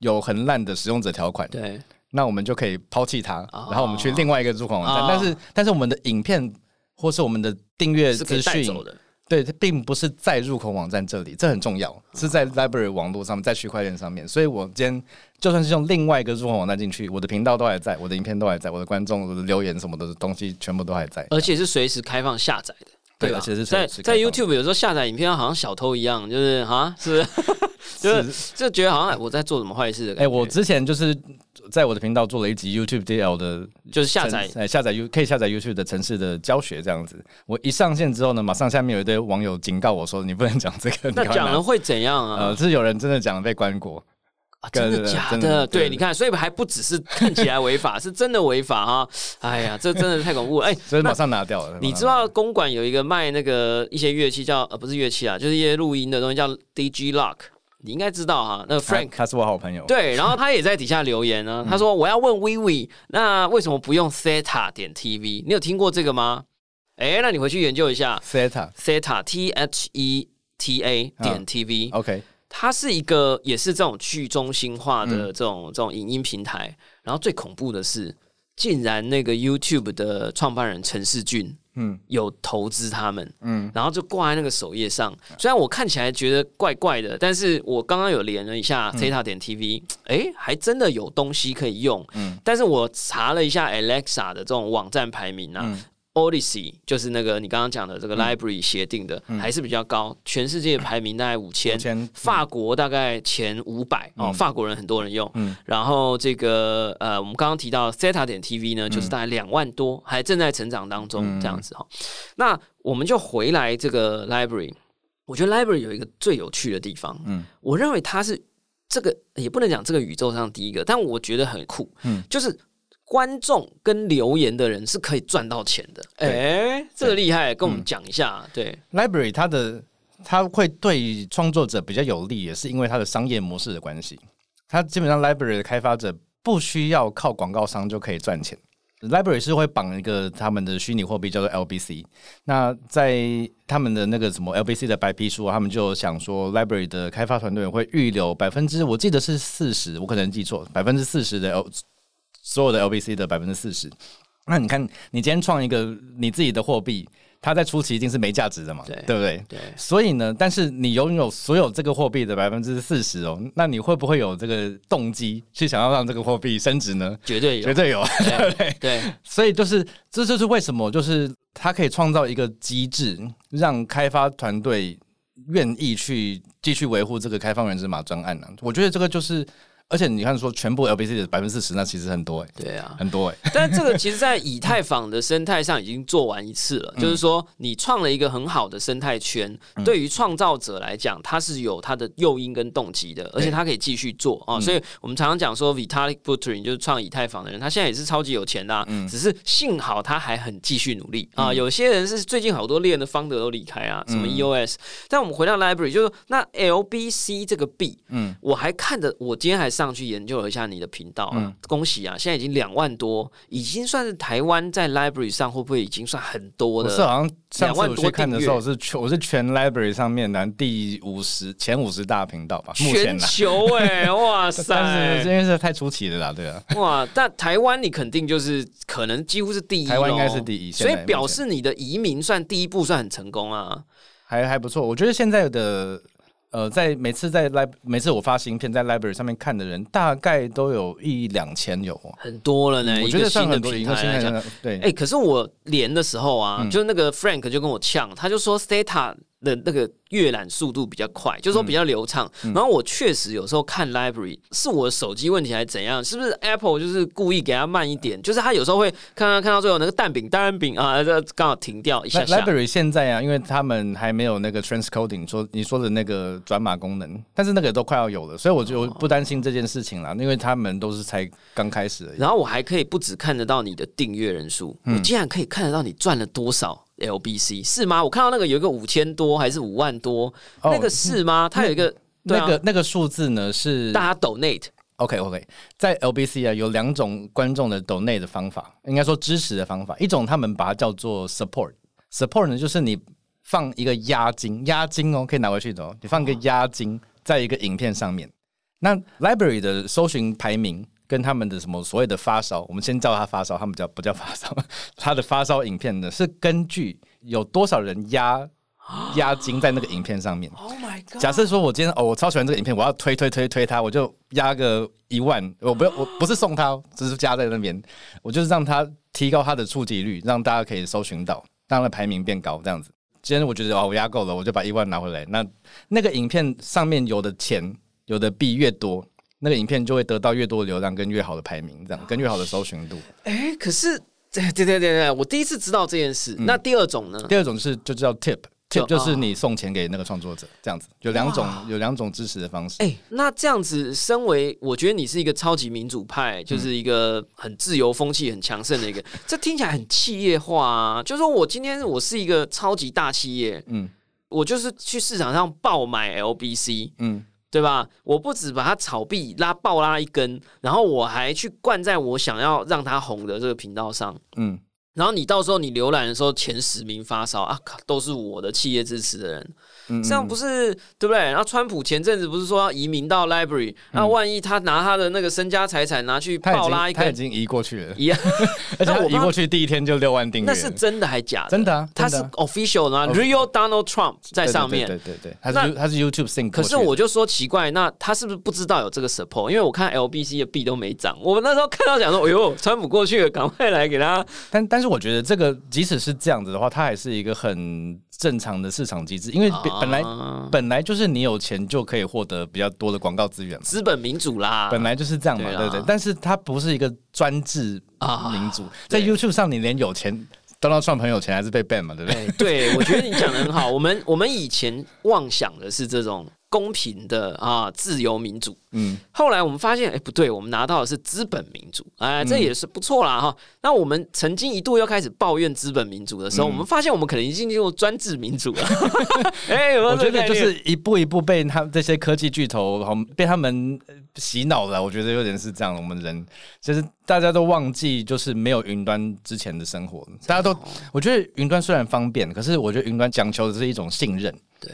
有很烂的使用者条款，对，那我们就可以抛弃它，哦然后我们去另外一个入口网站。哦但是但是我们的影片或是我们的订阅资讯。对，它并不是在入口网站这里，这很重要，是在 library 网络上面，在区块链上面。所以我今天就算是用另外一个入口网站进去，我的频道都还在，我的影片都还在，我的观众、我的留言什么的东西全部都还在。而且是随时开放下载的，吧？对而且是在在 YouTube 有时候下载影片好像小偷一样，就是啊，是不是？就是就觉得好像我在做什么坏事的感哎、觉。我之前就是在我的频道做了一集 YouTube DL 的就是下载城，哎下载 U 可以下载 YouTube 的城市的教学这样子。我一上线之后呢，马上下面有一堆网友警告我说，你不能讲这个。那讲了会怎样啊呃，？是有人真的讲被关过。啊，真的假的？对，你看，所以还不只是看起来违法，是真的违法啊！哎呀，这真的太恐怖了！哎，所以马上拿掉了。你知道公馆有一个卖那个一些乐器叫呃不是乐器啊，就是一些录音的东西叫 DG Lock，你应该知道哈。那个 Frank 他他是我好朋友，对，然后他也在底下留言呢，他说我要问 Vivi，那为什么不用 Theta 点 TV？你有听过这个吗？哎，那你回去研究一下 Theta。Theta T H E T A 点 TV，、OK，它是一个也是这种去中心化的嗯这种、这种影音平台。然后最恐怖的是，竟然那个 YouTube 的创办人陈世俊嗯有投资他们，嗯然后就挂在那个首页上。虽然我看起来觉得怪怪的，但是我刚刚有连了一下 Theta 点 TV，哎、还真的有东西可以用。嗯但是我查了一下 Alexa 的这种网站排名啊。嗯 Odyssey 就是那个你刚刚讲的这个 Library 协定的，还是比较高，全世界排名大概五千，5000法国大概前五百哦，嗯。法国人很多人用。嗯。然后这个呃，我们刚刚提到 Theta 点 TV 呢，就是大概两万多，还正在成长当中嗯。这样子哈、那我们就回来这个 Library，我觉得 Library 有一个最有趣的地方，嗯。我认为它是这个也不能讲这个宇宙上第一个，但我觉得很酷，嗯。就是。观众跟留言的人是可以赚到钱的，对哎，这个厉害，跟我们嗯讲一下。对，，Library 它的它会对创作者比较有利，也是因为它的商业模式的关系。它基本上 Library 的开发者不需要靠广告商就可以赚钱。Library 是会绑一个他们的虚拟货币叫做 LBC。那在他们的那个什么 LBC 的白皮书啊，他们就想说，Library 的开发团队会预留百分之，我记得是四十，我可能记错，百分之四十的 L 所有的 LBC 的百分之四十。那你看，你今天创一个你自己的货币，它在初期一定是没价值的嘛，对对不对？对，所以呢，但是你拥有所有这个货币的百分之四十哦，那你会不会有这个动机去想要让这个货币升值呢？绝对有，绝对有，对 不对？对，所以就是这就是为什么就是它可以创造一个机制，让开发团队愿意去继续维护这个开放源之码专案呢、我觉得这个就是，而且你看说全部 LBC 的百分之四十，那其实很多哎、对啊。很多哎、但这个其实，在以太坊的生态上已经做完一次了，就是说，你创了一个很好的生态圈，对于创造者来讲，它是有它的诱因跟动机的，而且它可以继续做啊。所以我们常常讲说，Vitalik Buterin 就是创以太坊的人，他现在也是超级有钱的、啊，只是幸好他还很继续努力啊。有些人是最近好多链的方德都离开啊，什么 EOS。但我们回到 Library，就是那 LBC 这个币，嗯我还看着，我今天还上去研究了一下你的频道啊，嗯恭喜啊，现在已经两万多，已经算是台湾在 Library 上会不会已经算很多的？是好像上两万多看的时候是全我是全 library 上面的第五十前五十大频道吧，全。球哎、哇 但是塞这，件事太出奇了啦，对啊，哇！但台湾你肯定就是可能几乎是第一，台湾应该是第一所以表示你的移民算第一步算很成功啊。还还不错。我觉得现在的呃，在每次在 lib 每次我发新片在 library 上面看的人，大概都有一两千有哦。很多了呢，我觉得算很多，一平台来讲个新的，对，哎、可是我连的时候啊，嗯就那个 Frank 就跟我呛，他就说 Stata 的那个阅览速度比较快，就是说比较流畅。嗯然后我确实有时候看 Library 是我的手机问题还是怎样？是不是 Apple 就是故意给它慢一点？就是它有时候会看看看到最后那个蛋饼蛋饼啊，这刚好停掉一下 Li- 下。library 现在啊，因为他们还没有那个 transcoding，说你说的那个转码功能，但是那个都快要有了，所以我就不担心这件事情啦，因为他们都是才刚开始而已。然后我还可以不止看得到你的订阅人数，嗯我竟然可以看得到你赚了多少 LBC，是吗？我看到那个有一个五千多还是五万多，哦那个是吗？它有一个那个那个数字呢是大家 donate。OK OK，在 LBC 啊有两种观众的 donate 的方法，应该说支持的方法。一种他们把它叫做 support，support 呢就是你放一个押金，押金哦可以拿回去的哦，你放一个押金在一个影片上面。那 library 的搜寻排名跟他们的什么所谓的发烧，我们先叫它发烧，他们叫不叫发烧？它的发烧影片呢是根据有多少人押 押金在那个影片上面。Oh my god！假设说我今天哦，我超喜欢这个影片，我要推推推推它，我就压个一万，我不要 我不是送它哦，只是加在那边，我就是让它提高它的触及率，让大家可以搜寻到，让它的排名变高，这样子。今天我觉得哦，我压够了，我就把一万拿回来。那那个影片上面有的钱有的币越多，那个影片就会得到越多的流量跟越好的排名，这样跟越好的搜寻度。哎，可是对对对对对，我第一次知道这件事。那第二种呢？第二种是就叫 tip tip 就是啊你送钱给那个创作者，这样子有两种有两种支持的方式。哎、那这样子，身为我觉得你是一个超级民主派，就是一个很自由风气很强盛的一个，这听起来很企业化啊。就说我今天我是一个超级大企业，嗯我就是去市场上爆买 LBC，嗯，对吧？我不止把它炒币拉爆拉一根，然后我还去灌在我想要让它红的这个频道上。嗯，然后你到时候你浏览的时候前十名发烧啊，都是我的企业支持的人，嗯这样不是对不对？然后川普前阵子不是说要移民到 library，那、万一他拿他的那个身家财产拿去爆拉一根，他已经移过去了，一样，而且移过去第一天就六万订阅，那是真的还假的？真的啊他是 official 的吗哦？Real Donald Trump 在上面。对对对对，他是他是 YouTube sync 可。是我就说奇怪，那他是不是不知道有这个 support？因为我看 LBC 的币都没涨，我那时候看到讲说，哎呦，川普过去了，赶快来给他。但但是我觉得这个即使是这样子的话，它还是一个很正常的市场机制，因为本本来啊本来就是你有钱就可以获得比较多的广告资源嘛。资本民主啦，本来就是这样嘛，对不对？但是它不是一个专制啊民主，在 YouTube 上你连有钱 Donald Trump 很有钱还是被 ban 嘛，对不对？哎，对，我觉得你讲的很好。我们我们以前妄想的是这种公平的啊自由民主，嗯，后来我们发现，哎，不对，我们拿到的是资本民主，哎，这也是不错啦哈。那我们曾经一度又开始抱怨资本民主的时候，嗯我们发现我们可能已经进入专制民主了。哎，有没有我觉得就是一步一步被他这些科技巨头，好被他们呃洗脑了。我觉得有点是这样，我们人就是大家都忘记，就是没有云端之前的生活。大家都，我觉得云端虽然方便，可是我觉得云端讲求的是一种信任。对。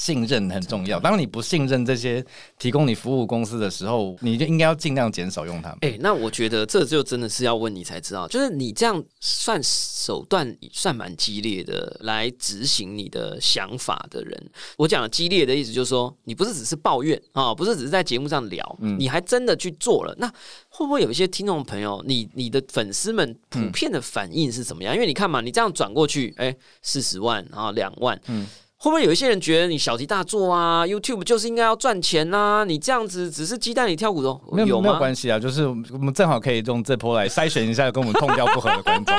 信任很重要。当你不信任这些提供你服务公司的时候，你就应该要尽量减少用它们。哎、那我觉得这就真的是要问你才知道，就是你这样算手段算蛮激烈的，来执行你的想法的人。我讲的激烈的意思就是说，你不是只是抱怨啊、不是只是在节目上聊，你还真的去做了。那会不会有一些听众朋友，你你的粉丝们普遍的反应是怎么样？因为你看嘛，你这样转过去，哎、四十万，然后两万，嗯会不会有一些人觉得你小题大做啊？YouTube 就是应该要赚钱呐、你这样子只是鸡蛋里挑骨头，没有没有？关系啊，就是我们正好可以用这波来筛选一下跟我们痛调不合的观众，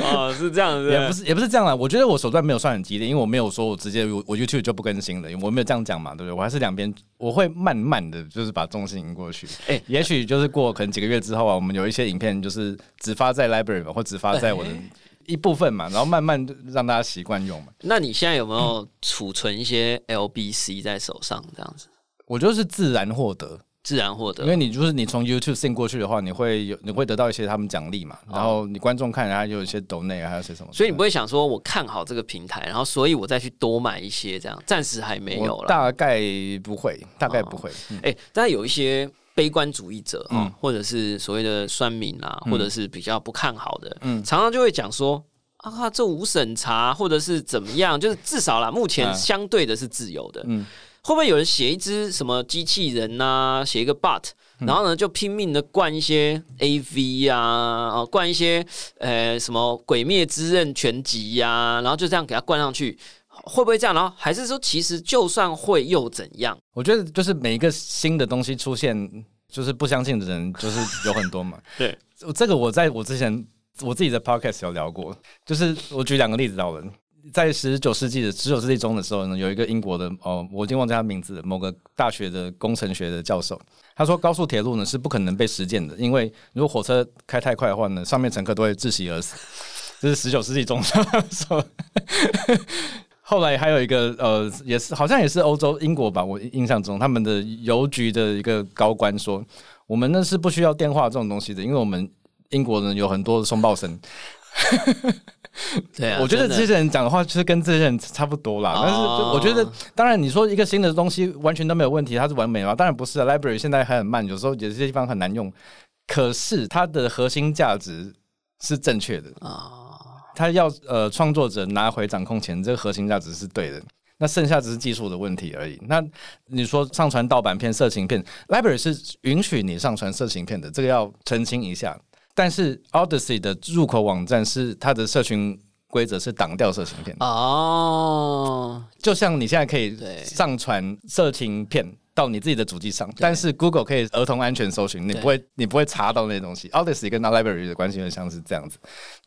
哦，是这样子，也不是也不是这样啦。我觉得我手段没有算很激烈，因为我没有说我直接我我 YouTube 就不更新了，我没有这样讲嘛，对不对？我还是两边我会慢慢的就是把重心移过去。哎哎，也许就是过可能几个月之后啊，我们有一些影片就是只发在 Library 嘛，或只发在我的哎一部分嘛，然后慢慢地让大家习惯用嘛。那你现在有没有储存一些 LBC 在手上，这样子我觉得是自然获得，自然获得因？为你就是你从 YouTube sync 过去的话，你会有你会得到一些他们奖励嘛，然后你观众看，然后有一些抖内啊，还有些什么，所以你不会想说，我看好这个平台，然后所以我再去多买一些，这样暂时还没有我了。大概不会，大概不会。嗯哎、但有一些悲观主义者啊、嗯或者是所谓的酸民啊，或者是比较不看好的，嗯常常就会讲说。啊，这无审查，或者是怎么样？就是至少啦，目前嗯相对的是自由的。嗯会不会有人写一只什么机器人呐、写一个 bot，然嗯后呢就拼命的灌一些 AV 啊，啊灌一些呃什么《鬼灭之刃》全集呀、然后就这样给它灌上去，会不会这样？然后还是说，其实就算会又怎样？我觉得就是每一个新的东西出现，就是不相信的人就是有很多嘛。对，这个我在我之前我自己的 podcast 有聊过，就是我举两个例子好了。在十九世纪的十九世纪中的时候呢，有一个英国的哦，我已经忘记他名字了，某个大学的工程学的教授，他说高速铁路呢是不可能被实践的，因为如果火车开太快的话呢，上面乘客都会窒息而死。这是十九世纪中说。后来还有一个呃，也是好像也是欧洲英国吧，我印象中他们的邮局的一个高官说，我们那是不需要电话这种东西的，因为我们英国人有很多的松爆声。对啊，我觉得这些人讲的话就是跟这些人差不多啦。哦但是就我觉得，当然你说一个新的东西完全都没有问题，它是完美吗？当然不是啊。Library 现在还很慢，有时候有些地方很难用，可是它的核心价值是正确的。啊，他要呃创作者拿回掌控权，这个核心价值是对的。那剩下只是技术的问题而已。那你说上传盗版片、色情片，Library 是允许你上传色情片的，这个要澄清一下。但是 Odyssey 的入口网站是它的社群规则是挡掉色情片的，哦，就像你现在可以上传色情片，到你自己的主机上，但是 Google 可以儿童安全搜寻，你不会你不会查到那些东西。Odyssey 跟 Library 的关系很像是这样子。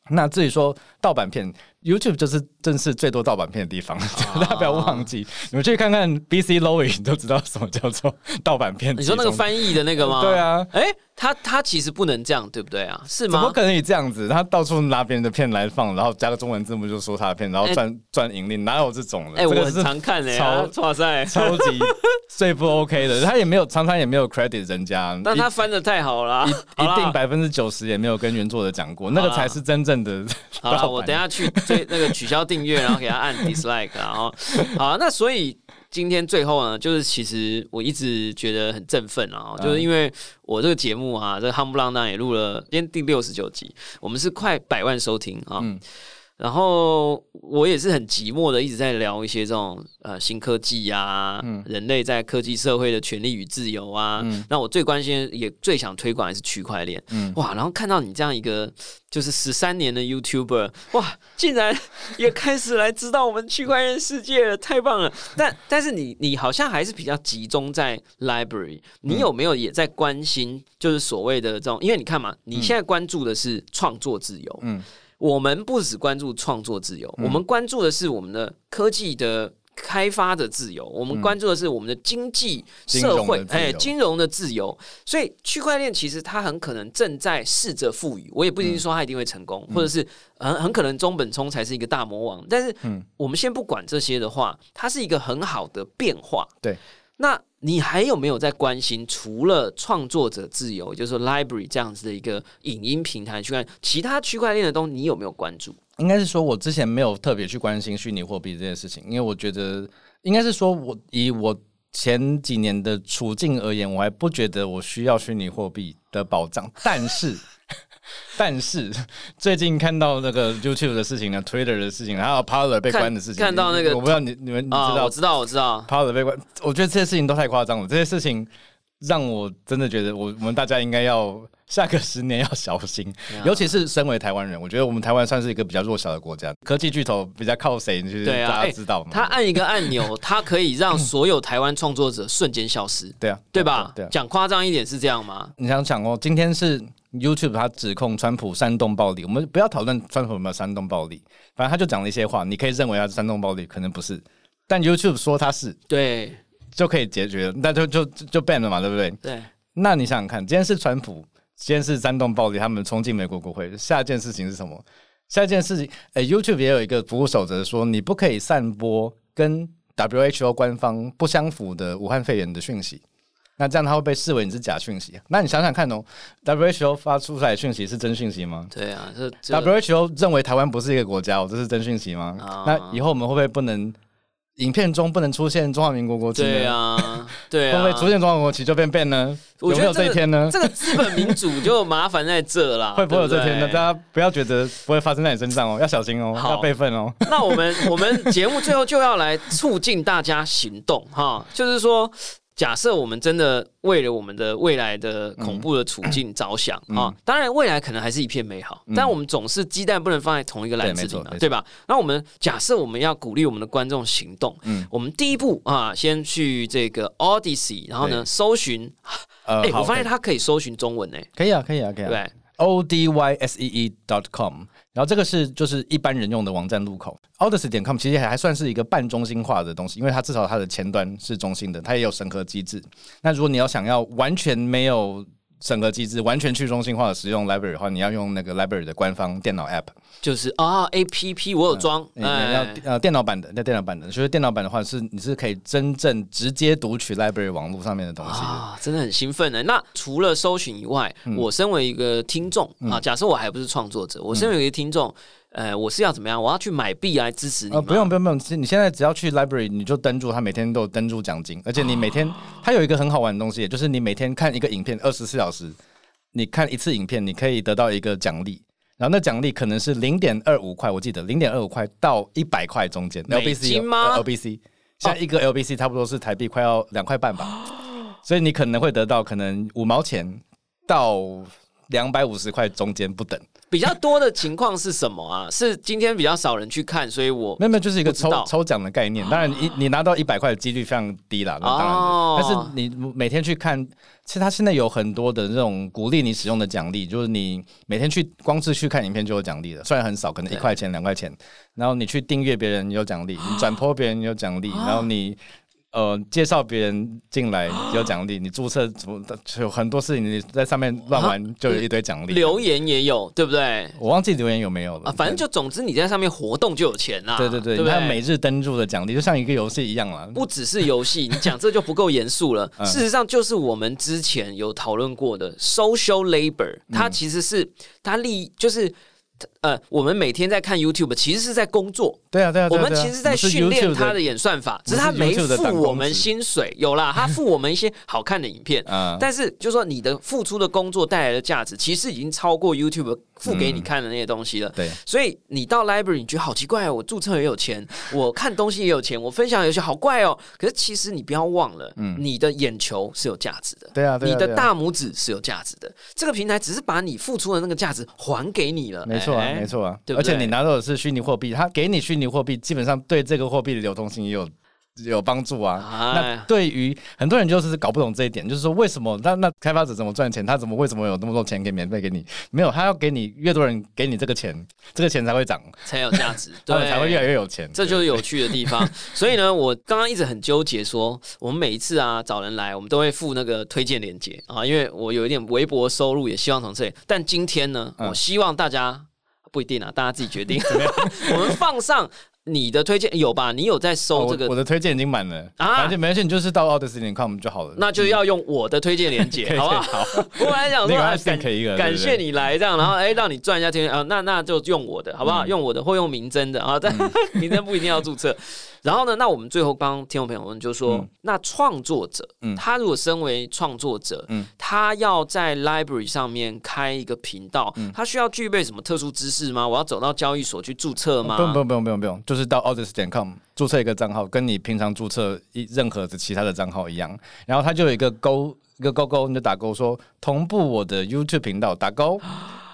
那至于说盗版片，YouTube 就是正是最多盗版片的地方，大家不要忘记。你们去看看 BC Lowing 都知道什么叫做盗版片。你说那个翻译的那个吗？对啊，哎，他他其实不能这样，对不对啊？是吗？怎么可能以这样子？他到处拿别人的片来放，然后加个中文字幕就说他的片，然后赚赚盈利，哪有这种的？哎，我很常看哎，超哇塞，超级最不 OK 的。他也没有常常也没有 credit 人家，但他翻的太好了，一定百分之九十也没有跟原作者讲过，那个才是真正。的好了，我等下去追那个取消订阅，然后给他按 dislike，然后好，那所以今天最后呢，就是其实我一直觉得很振奋啊，就是因为我这个节目啊，这夯不啷当也录了今天第六十九集，我们是快百万收听啊。然后我也是很寂寞的，一直在聊一些这种呃新科技呀，人类在科技社会的权利与自由啊。那我最关心也最想推广的是区块链。哇，然后看到你这样一个就是十三年的 YouTuber，哇，竟然也开始来知道我们区块链世界了，太棒了！但但是你你好像还是比较集中在 Library，你有没有也在关心就是所谓的这种？因为你看嘛，你现在关注的是创作自由。嗯。我们不只关注创作自由，我们关注的是我们的科技的开发的自由，我们关注的是我们的经济社会哎金融的自由。所以区块链其实它很可能正在试着赋予，我也不一定说它一定会成功，或者是很很可能中本聪才是一个大魔王。但是，我们先不管这些的话，它是一个很好的变化。对，那。你还有没有在关心？除了创作者自由，就是 Library 这样子的一个影音平台去看其他区块链的东西，你有没有关注？应该是说，我之前没有特别去关心虚拟货币这件事情，因为我觉得应该是说，我以我前几年的处境而言，我还不觉得我需要虚拟货币的保障，但是。但是最近看到那个 YouTube 的事情呢，Twitter 的事情，还有 Parler 被关的事情，看到那个，我不知道你你们知道？我知道，我知道 Parler 被关，我觉得这些事情都太夸张了。这些事情让我真的觉得，我我们大家应该要下个十年要小心，尤其是身为台湾人，我觉得我们台湾算是一个比较弱小的国家，科技巨头比较靠谁？就是大家知道吗？他按一个按钮，他可以让所有台湾创作者瞬间消失。对啊，对吧？对，讲夸张一点是这样吗？你想想哦，今天是。YouTube 他指控川普煽动暴力，我们不要讨论川普有没有煽动暴力，反正他就讲了一些话，你可以认为他是煽动暴力，可能不是，但 YouTube 说他是，对，就可以解决，那就就就 ban 了嘛，对不对？对。那你想想看，今天是川普，今天是煽动暴力，他们冲进美国国会，下一件事情是什么？下一件事情，哎，YouTube 也有一个服务守则，说你不可以散播跟 WHO 官方不相符的武汉肺炎的讯息。那这样它会被视为你是假讯息？那你想想看哦，WHO 发出来的讯息是真讯息吗？对啊，这 WHO 认为台湾不是一个国家，哦，这是真讯息吗？那以后我们会不会不能影片中不能出现中华民国国旗？对啊，对啊，会不会出现中华国旗就变变呢？有没有这一天呢？这个资本民主就麻烦在这啦。会不会有这天呢？大家不要觉得不会发生在你身上哦，要小心哦，要备份哦。那我们我们节目最后就要来促进大家行动哈，就是说。假设我们真的为了我们的未来的恐怖的处境着想啊，当然未来可能还是一片美好，但我们总是鸡蛋不能放在同一个篮子里嘛，对吧？那我们假设我们要鼓励我们的观众行动，嗯，我们第一步啊，先去这个 Odyssey，然后呢，搜寻，哎，我发现它可以搜寻中文呢，可以啊，可以啊，可以啊，对，O D Y S E E dot com。然后这个是就是一般人用的网站入口，Odyssey 点 com 其实还还算是一个半中心化的东西，因为它至少它的前端是中心的，它也有审核机制。那如果你要想要完全没有审核机制完全去中心化的使用 library 的话，你要用那个 library 的官方电脑 app，就是啊 A P P 我有装，要呃电脑版的，那电脑版的，所以电脑版的话是你是可以真正直接读取 library 网络上面的东西啊，真的很兴奋的。那除了搜寻以外，我身为一个听众啊，假设我还不是创作者，我身为一个听众。呃，我是要怎么样？我要去买币来支持你？呃，不用不用不用，你现在只要去 library，你就登录，他每天都有登录奖金，而且你每天他有一个很好玩的东西，就是你每天看一个影片，二十四小时，你看一次影片，你可以得到一个奖励，然后那奖励可能是零点二五块，我记得零点二五块到一百块中间，LBC 吗？LBC，现在一个 LBC 差不多是台币快要两块半吧，所以你可能会得到可能五毛钱到两百五十块中间不等。比较多的情况是什么啊？是今天比较少人去看，所以我没有没有，就是一个抽抽奖的概念。当然你，你拿到一百块的几率非常低啦，那当然的。哦但是你每天去看，其实它现在有很多的这种鼓励你使用的奖励，就是你每天去光是去看影片就有奖励了，虽然很少，可能一块钱、两块钱。然后你去订阅别人有奖励，你转 播别人有奖励，然后你。呃，介绍别人进来有奖励，你注册什么的，有很多事情你在上面乱玩就有一堆奖励。留言也有，对不对？我忘记留言有没有了啊，反正就总之你在上面活动就有钱啦。对对对，对不还有每？日登录的奖励，就像一个游戏一样啦。不只是游戏，你讲这就不够严肃了。嗯事实上，就是我们之前有讨论过的 social labor，它其实是它利就是。呃，我们每天在看 YouTube，其实是在工作。对啊，对啊，我们其实在训练它的演算法，只是我们是它没付我们薪水。有啦，他付我们一些好看的影片，啊，但是就说你的付出的工作带来的价值，其实已经超过 YouTube 付给你看的那些东西了。对，所以你到 library，你觉得好奇怪哦，我注册也有钱，我看东西也有钱，我分享游戏好怪哦。可是其实你不要忘了，你的眼球是有价值的。对啊，对啊，对啊你的大拇指是有价值的，这个平台只是把你付出的那个价值还给你了。没错没。错啊，对对而且你拿到的是虚拟货币，他给你虚拟货币，基本上对这个货币的流通性也有 有帮助啊。哎那对于很多人就是搞不懂这一点，就是说为什么那那开发者怎么赚钱？他怎么为什么有那么多钱可以免费给你？没有，他要给你越多人给你这个钱，这个钱才会涨，才有价值，对，才会越来越有钱。这就是有趣的地方。所以呢，我刚刚一直很纠结说，我们每一次啊找人来，我们都会付那个推荐链接啊，因为我有一点微薄收入，也希望从这里。但今天呢，嗯我希望大家不一定啊，大家自己决定。我们放上你的推荐有吧？你有在哦收这个我我的推荐已经满了，啊反正没事，你就是到 odyssey.com 就好了。那就要用我的推荐链接，好不好？好，我本来想说，感一个，感谢你来这样，然后哎，让你赚一下钱啊，那那就用我的，好不好？嗯用我的或用明真的啊，但明真不一定要注册。然后呢，那我们最后帮听众朋友们就说，嗯那创作者，嗯他如果身为创作者，嗯他要在 library 上面开一个频道，嗯他需要具备什么特殊知识吗？我要走到交易所去注册吗？不用不用不用不用不用，就是到 odyssey.com 注册一个账号，跟你平常注册一任何的其他的账号一样，然后他就有一个勾一个勾勾，你就打勾说同步我的 YouTube 频道，打勾，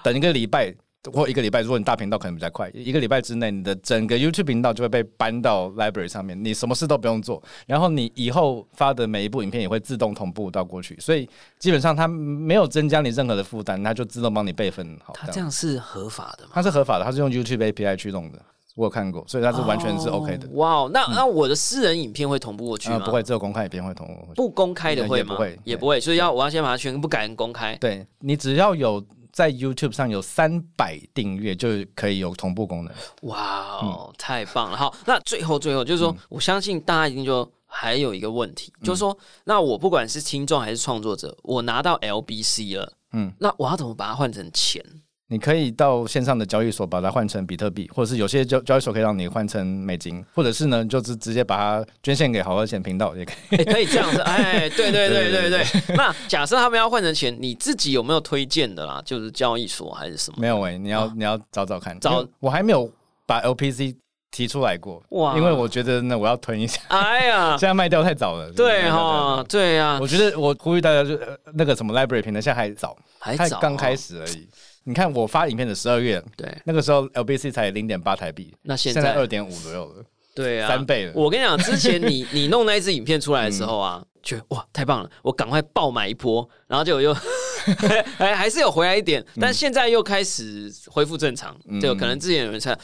等一个礼拜。或一个礼拜，如果你大频道可能比较快，一个礼拜之内，你的整个 YouTube 频道就会被搬到 Library 上面，你什么事都不用做，然后你以后发的每一部影片也会自动同步到过去，所以基本上它没有增加你任何的负担，它就自动帮你备份好。它这样是合法的吗？它是合法的，它是用 YouTube API 驱动的，我有看过，所以它是完全是 OK 的哦。哇哦，那那我的私人影片会同步过去啊、吗？不会，只有公开影片会同步。不公开的会吗？也不会也不会，所以要我要先把它全部改成公开。对你只要有在 YouTube 上有三百订阅，就可以有同步功能。哇哦，嗯太棒了！好，那最后最后就是说，我相信大家一定就还有一个问题，嗯就是说，那我不管是听众还是创作者，我拿到 LBC 了，嗯嗯，那我要怎么把它换成钱？你可以到线上的交易所把它换成比特币，或者是有些交交易所可以让你换成美金，或者是呢，就是直接把它捐献给好和钱频道也可以。哎、可以这样子，哎，对对对对对对。那假设他们要换成钱，你自己有没有推荐的啦？就是交易所还是什么？没有诶、你要、你要找找看。找我还没有把 LPC 提出来过，哇因为我觉得呢，我要囤一下，哎呀现，在卖掉太早了。对哈哈，。对呀，我觉得我呼吁大家就，呃那个什么 library 平台现在还早，才还早刚开。始而已。你看我发影片的十二月，对，那个时候 LBC 才零点八台币，那现在二点五左右了，对啊，三倍了。我跟你讲，之前你 你弄那一支影片出来的时候啊，觉得哇太棒了，我赶快爆买一波，然后就又还 还是有回来一点，但现在又开始恢复正常，嗯就可能之前有人猜，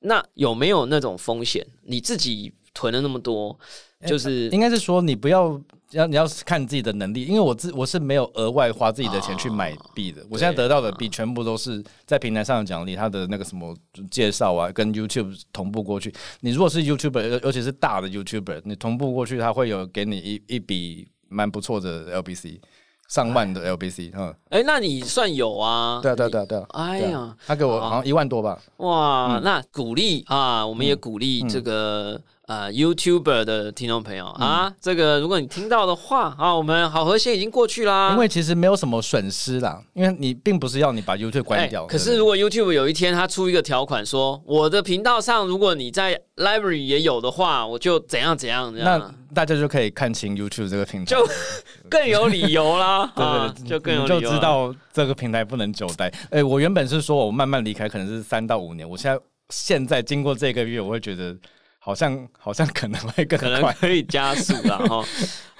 那有没有那种风险？你自己囤了那么多，就是应该是说你不要要你要看自己的能力，因为我自我是没有额外花自己的钱去买币的，我现在得到的币全部都是在平台上的奖励，它的那个什么介绍啊，跟 YouTube 同步过去。你如果是 YouTuber，尤尤其是大的 YouTuber，你同步过去，它会有给你一一笔蛮不错的 LBC，上万的 LBC，嗯，哎，那你算有啊？对啊对啊对啊对啊，哎呀啊，他给我好像一万多吧，哇，嗯。那鼓励啊，我们也鼓励这个、呃 YouTuber 的听众朋友啊，这个如果你听到的话啊，我们好和谐已经过去啦。因为其实没有什么损失啦，因为你并不是要你把 YouTube 关掉。哎可是如果 YouTube 有一天他出一个条款说，我的频道上如果你在 Library 也有的话，我就怎样怎样这那样，大家就可以看清 YouTube 这个平台，就 更有理由啦，对啊对，对，就更有理由就知道这个平台不能久待。哎，我原本是说我慢慢离开，可能是三到五年，我现在现在经过这个月，我会觉得好像好像可能会更可能快。可以加速啦哈。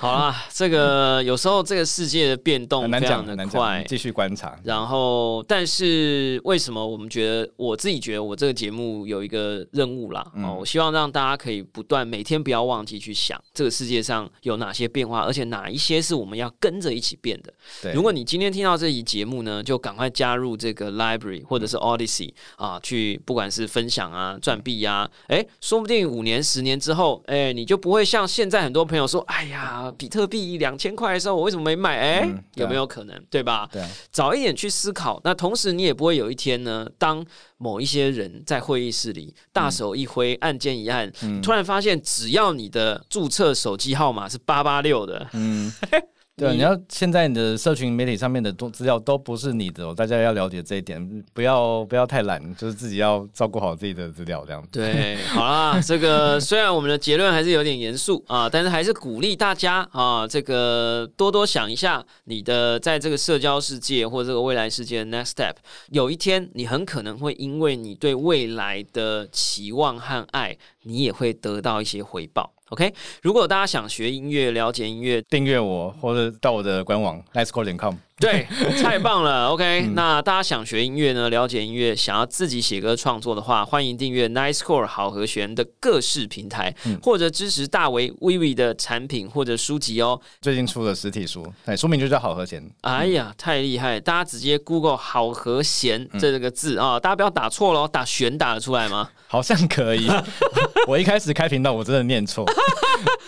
好啦，这个有时候这个世界的变动很难讲，非常的快，，继续观察。然后，但是为什么我们觉得我自己觉得我这个节目有一个任务啦？嗯哦，我希望让大家可以不断每天不要忘记去想这个世界上有哪些变化，而且哪一些是我们要跟着一起变的。对，如果你今天听到这期节目呢，就赶快加入这个 Library 或者是 Odyssey 啊，去不管是分享啊、赚币啊，哎，说不定五年、十年之后，哎，你就不会像现在很多朋友说，哎呀，比特币两千块的时候，我为什么没买？哎、嗯啊有没有可能？对吧？对啊，早一点去思考，那同时你也不会有一天呢，当某一些人在会议室里大手一挥，按键一按，嗯突然发现只要你的注册手机号码是八八六的，嗯，对啊，你你要现在你的社群媒体上面的都资料都不是你的、哦，大家要了解这一点，不要不要太懒，就是自己要照顾好自己的资料，这样。对，好啦，这个虽然我们的结论还是有点严肃啊，但是还是鼓励大家啊，这个多多想一下你的在这个社交世界或这个未来世界的 next step。有一天，你很可能会因为你对未来的期望和爱，你也会得到一些回报。OK，如果大家想学音乐、了解音乐，订阅我或者到我的官网 nicecore 点 com。对，太棒了。OK，、那大家想学音乐呢，了解音乐，想要自己写歌创作的话，欢迎订阅 Nice Core 好和弦的各式平台，或者支持大为 Vivi 的产品或者书籍哦。最近出了实体书，对，书名就叫《好和弦》。哎呀，太厉害！大家直接 Google 好和弦这个字啊、大家不要打错喽，打弦打得出来吗？好像可以。我一开始开频道，我真的念错。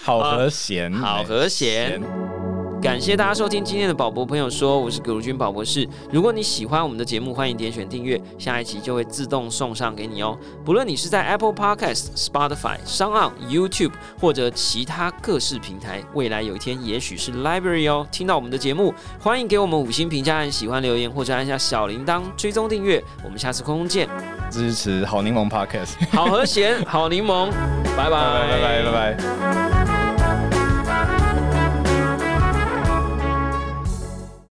好和弦，好和弦。感谢大家收听今天的宝博朋友说我是葛如君宝博士。如果你喜欢我们的节目欢迎点选订阅下一期就会自动送上给你哦。不论你是在 apple podcast spotify 商 on youtube 或者其他各式平台未来有一天也许是 library 哦。听到我们的节目欢迎给我们五星评价按喜欢留言或者按下小铃铛追踪订阅。我们下次空中见。支持好柠檬 podcast 好和弦好柠檬拜拜拜拜拜拜。